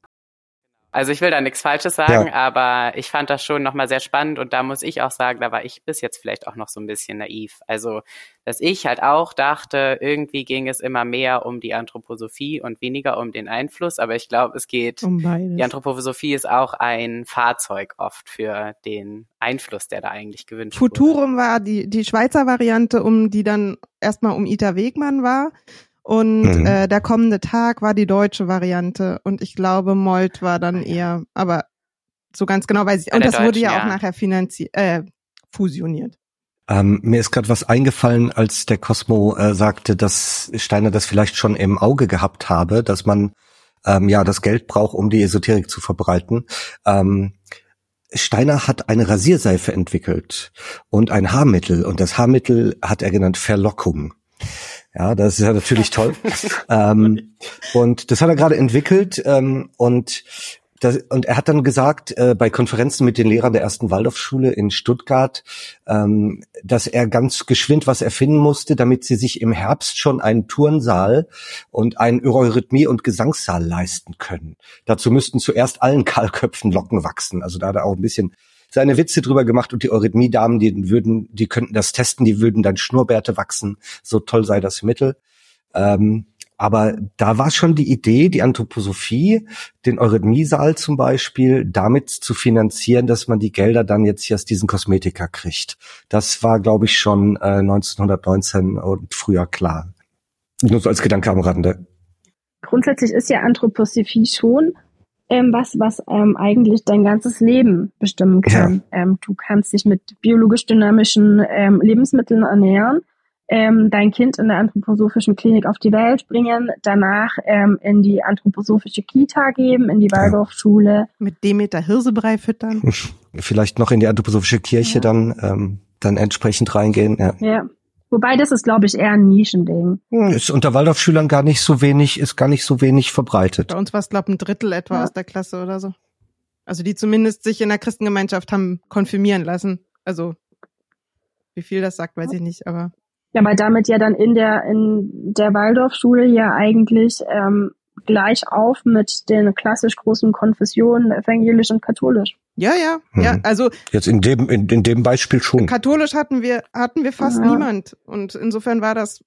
Also ich will da nichts Falsches sagen, ja. aber ich fand das schon nochmal sehr spannend und da muss ich auch sagen, da war ich bis jetzt vielleicht auch noch so ein bisschen naiv. Also, dass ich halt auch dachte, irgendwie ging es immer mehr um die Anthroposophie und weniger um den Einfluss, aber ich glaube, es geht, um die Anthroposophie ist auch ein Fahrzeug oft für den Einfluss, der da eigentlich gewünscht Futurum wurde. war die, die Schweizer Variante, um die dann erstmal um Ita Wegmann war. Und mhm. äh, der kommende Tag war die deutsche Variante und ich glaube, Molt war dann eher, aber so ganz genau weiß ich. Und das wurde ja, ja, auch nachher finanziert, äh, fusioniert. Ähm, mir ist gerade was eingefallen, als der Cosmo äh, sagte, dass Steiner das vielleicht schon im Auge gehabt habe, dass man ähm, ja das Geld braucht, um die Esoterik zu verbreiten. Ähm, Steiner hat eine Rasierseife entwickelt und ein Haarmittel und das Haarmittel hat er genannt Verlockung. Ja, das ist ja natürlich toll. ähm, und das hat er gerade entwickelt ähm, und das, und er hat dann gesagt, äh, bei Konferenzen mit den Lehrern der ersten Waldorfschule in Stuttgart, ähm, dass er ganz geschwind was erfinden musste, damit sie sich im Herbst schon einen Turnsaal und einen Eurythmie- und Gesangssaal leisten können. Dazu müssten zuerst allen Kahlköpfen Locken wachsen. Also da hat er auch ein bisschen seine Witze drüber gemacht und die Eurythmie-Damen, die würden, die könnten das testen, die würden dann Schnurrbärte wachsen. So toll sei das Mittel. Ähm, aber da war schon die Idee, die Anthroposophie, den Eurythmiesaal zum Beispiel, damit zu finanzieren, dass man die Gelder dann jetzt hier aus diesen Kosmetika kriegt. Das war, glaube ich, schon äh, 1919 und früher klar. Nur so als Gedanke am Rande. Grundsätzlich ist ja Anthroposophie schon ähm, was, was ähm, eigentlich dein ganzes Leben bestimmen kann. Ja. Ähm, du kannst dich mit biologisch dynamischen ähm, Lebensmitteln ernähren, ähm, dein Kind in der anthroposophischen Klinik auf die Welt bringen, danach ähm, in die anthroposophische Kita geben, in die Waldorfschule. Mit Demeter Hirsebrei füttern. Vielleicht noch in die anthroposophische Kirche ja. dann, ähm, dann entsprechend reingehen. Ja. ja. Wobei das ist, glaube ich, eher ein Nischending. Hm, ist unter Waldorfschülern gar nicht so wenig, ist gar nicht so wenig verbreitet. Bei uns war es, glaube ich, ein Drittel etwa ja. aus der Klasse oder so. Also die zumindest sich in der Christengemeinschaft haben konfirmieren lassen. Also wie viel das sagt, weiß ich nicht, aber. Ja, weil damit ja dann in der in der Waldorfschule ja eigentlich ähm, gleich auf mit den klassisch großen Konfessionen, evangelisch und katholisch. Ja, ja, hm. ja, also. Jetzt in dem, in, in dem Beispiel schon. Katholisch hatten wir, hatten wir fast ja. niemand. Und insofern war das,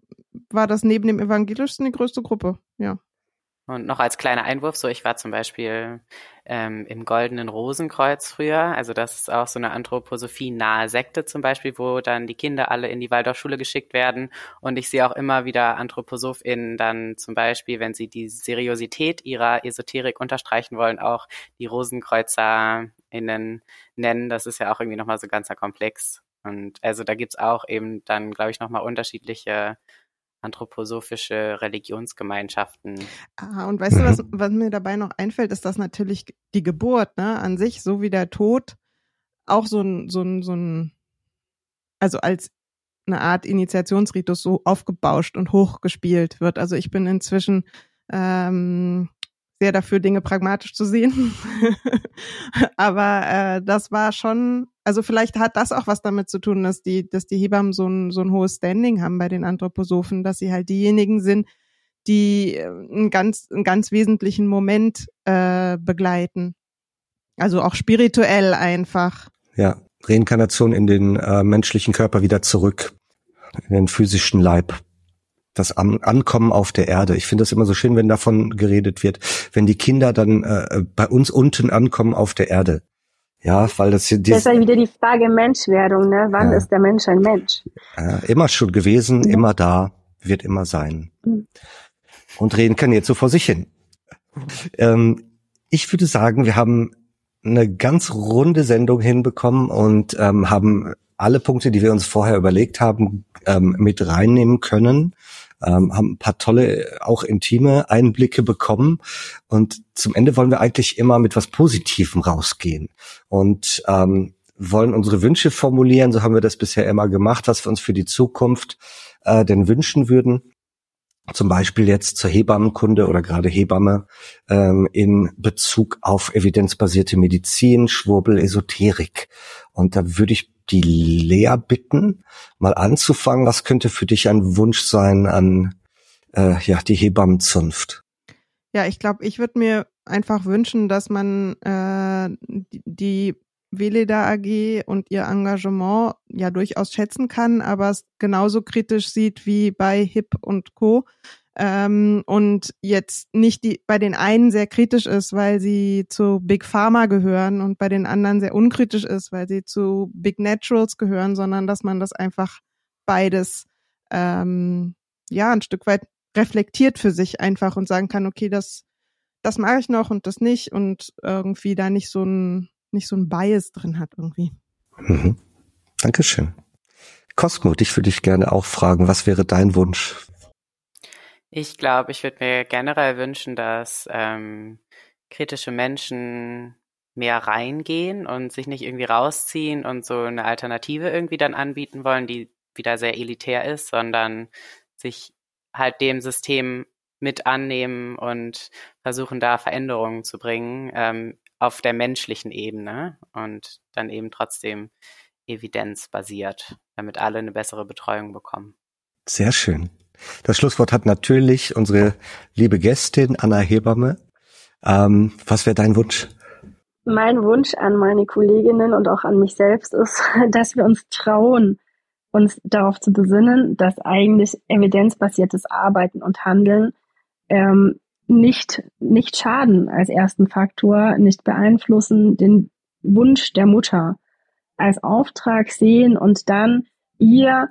war das neben dem evangelischsten die größte Gruppe, ja. Und noch als kleiner Einwurf, so ich war zum Beispiel ähm, im Goldenen Rosenkreuz früher, also das ist auch so eine Anthroposophie-nahe Sekte zum Beispiel, wo dann die Kinder alle in die Waldorfschule geschickt werden. Und ich sehe auch immer wieder AnthroposophInnen dann zum Beispiel, wenn sie die Seriosität ihrer Esoterik unterstreichen wollen, auch die RosenkreuzerInnen nennen, das ist ja auch irgendwie nochmal so ganzer Komplex. Und also da gibt's auch eben dann, glaube ich, nochmal unterschiedliche anthroposophische Religionsgemeinschaften. Ah, und weißt du, was, was mir dabei noch einfällt, ist, dass natürlich die Geburt ne, an sich, so wie der Tod, auch so ein, so ein, so ein, also als eine Art Initiationsritus so aufgebauscht und hochgespielt wird. Also ich bin inzwischen ähm, sehr dafür, Dinge pragmatisch zu sehen. Aber äh, das war schon, also vielleicht hat das auch was damit zu tun, dass die, dass die Hebammen so ein, so ein hohes Standing haben bei den Anthroposophen, dass sie halt diejenigen sind, die äh, einen ganz, einen ganz wesentlichen Moment äh, begleiten. Also auch spirituell einfach. Ja, Reinkarnation in den äh, menschlichen Körper wieder zurück, in den physischen Leib das Ankommen auf der Erde. Ich finde das immer so schön, wenn davon geredet wird, wenn die Kinder dann äh, bei uns unten ankommen auf der Erde. Ja, weil das hier. Das ist ja wieder die Frage Menschwerdung, ne? Wann ja. ist der Mensch ein Mensch? Ja, immer schon gewesen, ja. immer da, wird immer sein. Mhm. Und reinkarniert so vor sich hin. Ähm, ich würde sagen, wir haben eine ganz runde Sendung hinbekommen und ähm, haben alle Punkte, die wir uns vorher überlegt haben, ähm, mit reinnehmen können. Ähm, haben ein paar tolle, auch intime Einblicke bekommen. Und zum Ende wollen wir eigentlich immer mit was Positivem rausgehen. Und ähm, wollen unsere Wünsche formulieren. So haben wir das bisher immer gemacht, was wir uns für die Zukunft äh, denn wünschen würden zum Beispiel jetzt zur Hebammenkunde oder gerade Hebamme ähm, in Bezug auf evidenzbasierte Medizin, Schwurbel, Esoterik. Und da würde ich die Lea bitten, mal anzufangen. Was könnte für dich ein Wunsch sein an äh, ja die Hebammenzunft? Ja, ich glaube, ich würde mir einfach wünschen, dass man äh, die Veleda AG und ihr Engagement ja durchaus schätzen kann, aber es genauso kritisch sieht wie bei HIP und Co. Ähm, und jetzt nicht die, bei den einen sehr kritisch ist, weil sie zu Big Pharma gehören und bei den anderen sehr unkritisch ist, weil sie zu Big Naturals gehören, sondern dass man das einfach beides ähm, ja ein Stück weit reflektiert für sich einfach und sagen kann, okay, das das mache ich noch und das nicht und irgendwie da nicht so ein nicht so ein Bias drin hat irgendwie. Mhm. Dankeschön. Cosmo, dich würde ich gerne auch fragen, was wäre dein Wunsch? Ich glaube, ich würde mir generell wünschen, dass ähm, kritische Menschen mehr reingehen und sich nicht irgendwie rausziehen und so eine Alternative irgendwie dann anbieten wollen, die wieder sehr elitär ist, sondern sich halt dem System mit annehmen und versuchen da Veränderungen zu bringen. Ähm, auf der menschlichen Ebene und dann eben trotzdem evidenzbasiert, damit alle eine bessere Betreuung bekommen. Sehr schön. Das Schlusswort hat natürlich unsere liebe Gästin Anna Hebamme. Ähm, was wäre dein Wunsch? Mein Wunsch an meine Kolleginnen und auch an mich selbst ist, dass wir uns trauen, uns darauf zu besinnen, dass eigentlich evidenzbasiertes Arbeiten und Handeln ähm, nicht, nicht schaden als ersten Faktor, nicht beeinflussen, den Wunsch der Mutter als Auftrag sehen und dann ihr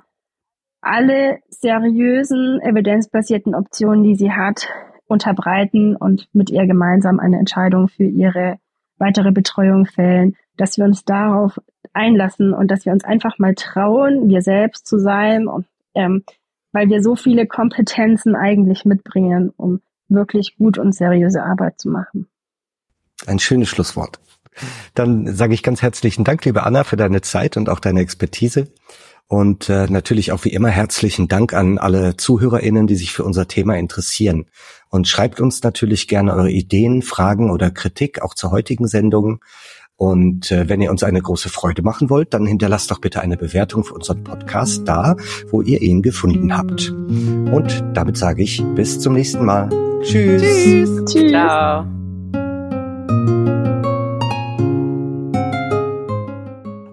alle seriösen, evidenzbasierten Optionen, die sie hat, unterbreiten und mit ihr gemeinsam eine Entscheidung für ihre weitere Betreuung fällen, dass wir uns darauf einlassen und dass wir uns einfach mal trauen, wir selbst zu sein und ähm, weil wir so viele Kompetenzen eigentlich mitbringen, um wirklich gut und seriöse Arbeit zu machen. Ein schönes Schlusswort. Dann sage ich ganz herzlichen Dank, liebe Anna, für deine Zeit und auch deine Expertise. Und äh, natürlich auch wie immer herzlichen Dank an alle ZuhörerInnen, die sich für unser Thema interessieren. Und schreibt uns natürlich gerne eure Ideen, Fragen oder Kritik auch zur heutigen Sendung. Und äh, wenn ihr uns eine große Freude machen wollt, dann hinterlasst doch bitte eine Bewertung für unseren Podcast da, wo ihr ihn gefunden habt. Und damit sage ich bis zum nächsten Mal. Tschüss. Tschüss. Tschüss. Ciao.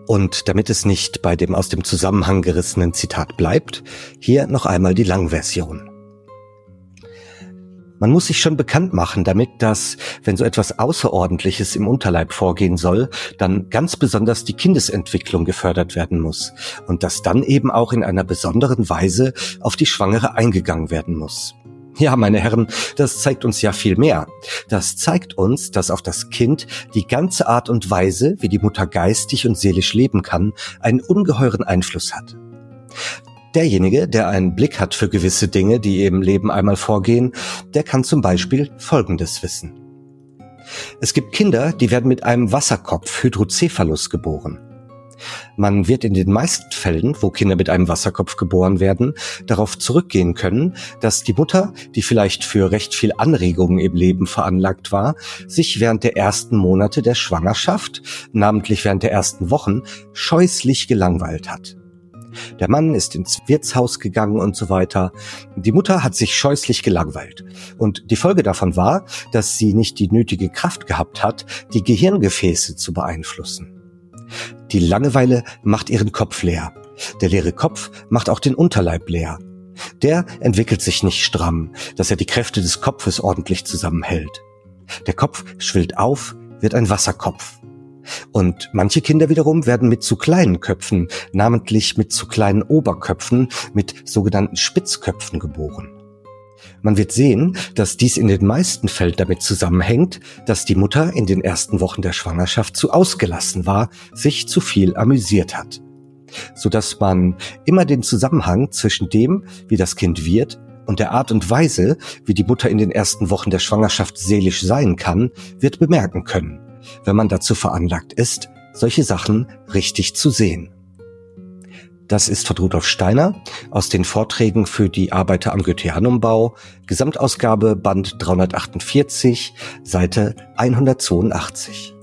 Und damit es nicht bei dem aus dem Zusammenhang gerissenen Zitat bleibt, hier noch einmal die Langversion. Man muss sich schon bekannt machen, damit dass, wenn so etwas Außerordentliches im Unterleib vorgehen soll, dann ganz besonders die Kindesentwicklung gefördert werden muss und dass dann eben auch in einer besonderen Weise auf die Schwangere eingegangen werden muss. Ja, meine Herren, das zeigt uns ja viel mehr. Das zeigt uns, dass auf das Kind die ganze Art und Weise, wie die Mutter geistig und seelisch leben kann, einen ungeheuren Einfluss hat. Derjenige, der einen Blick hat für gewisse Dinge, die im Leben einmal vorgehen, der kann zum Beispiel Folgendes wissen. Es gibt Kinder, die werden mit einem Wasserkopf Hydrocephalus geboren. Man wird in den meisten Fällen, wo Kinder mit einem Wasserkopf geboren werden, darauf zurückgehen können, dass die Mutter, die vielleicht für recht viel Anregungen im Leben veranlagt war, sich während der ersten Monate der Schwangerschaft, namentlich während der ersten Wochen, scheußlich gelangweilt hat. Der Mann ist ins Wirtshaus gegangen und so weiter. Die Mutter hat sich scheußlich gelangweilt. Und die Folge davon war, dass sie nicht die nötige Kraft gehabt hat, die Gehirngefäße zu beeinflussen. Die Langeweile macht ihren Kopf leer. Der leere Kopf macht auch den Unterleib leer. Der entwickelt sich nicht stramm, dass er die Kräfte des Kopfes ordentlich zusammenhält. Der Kopf schwillt auf, wird ein Wasserkopf. Und manche Kinder wiederum werden mit zu kleinen Köpfen, namentlich mit zu kleinen Oberköpfen, mit sogenannten Spitzköpfen geboren. Man wird sehen, dass dies in den meisten Fällen damit zusammenhängt, dass die Mutter in den ersten Wochen der Schwangerschaft zu ausgelassen war, sich zu viel amüsiert hat. so dass man immer den Zusammenhang zwischen dem, wie das Kind wird, und der Art und Weise, wie die Mutter in den ersten Wochen der Schwangerschaft seelisch sein kann, wird bemerken können, wenn man dazu veranlagt ist, solche Sachen richtig zu sehen. Das ist von Rudolf Steiner aus den Vorträgen für die Arbeiter am Goetheanumbau, Gesamtausgabe Band 348, Seite 182.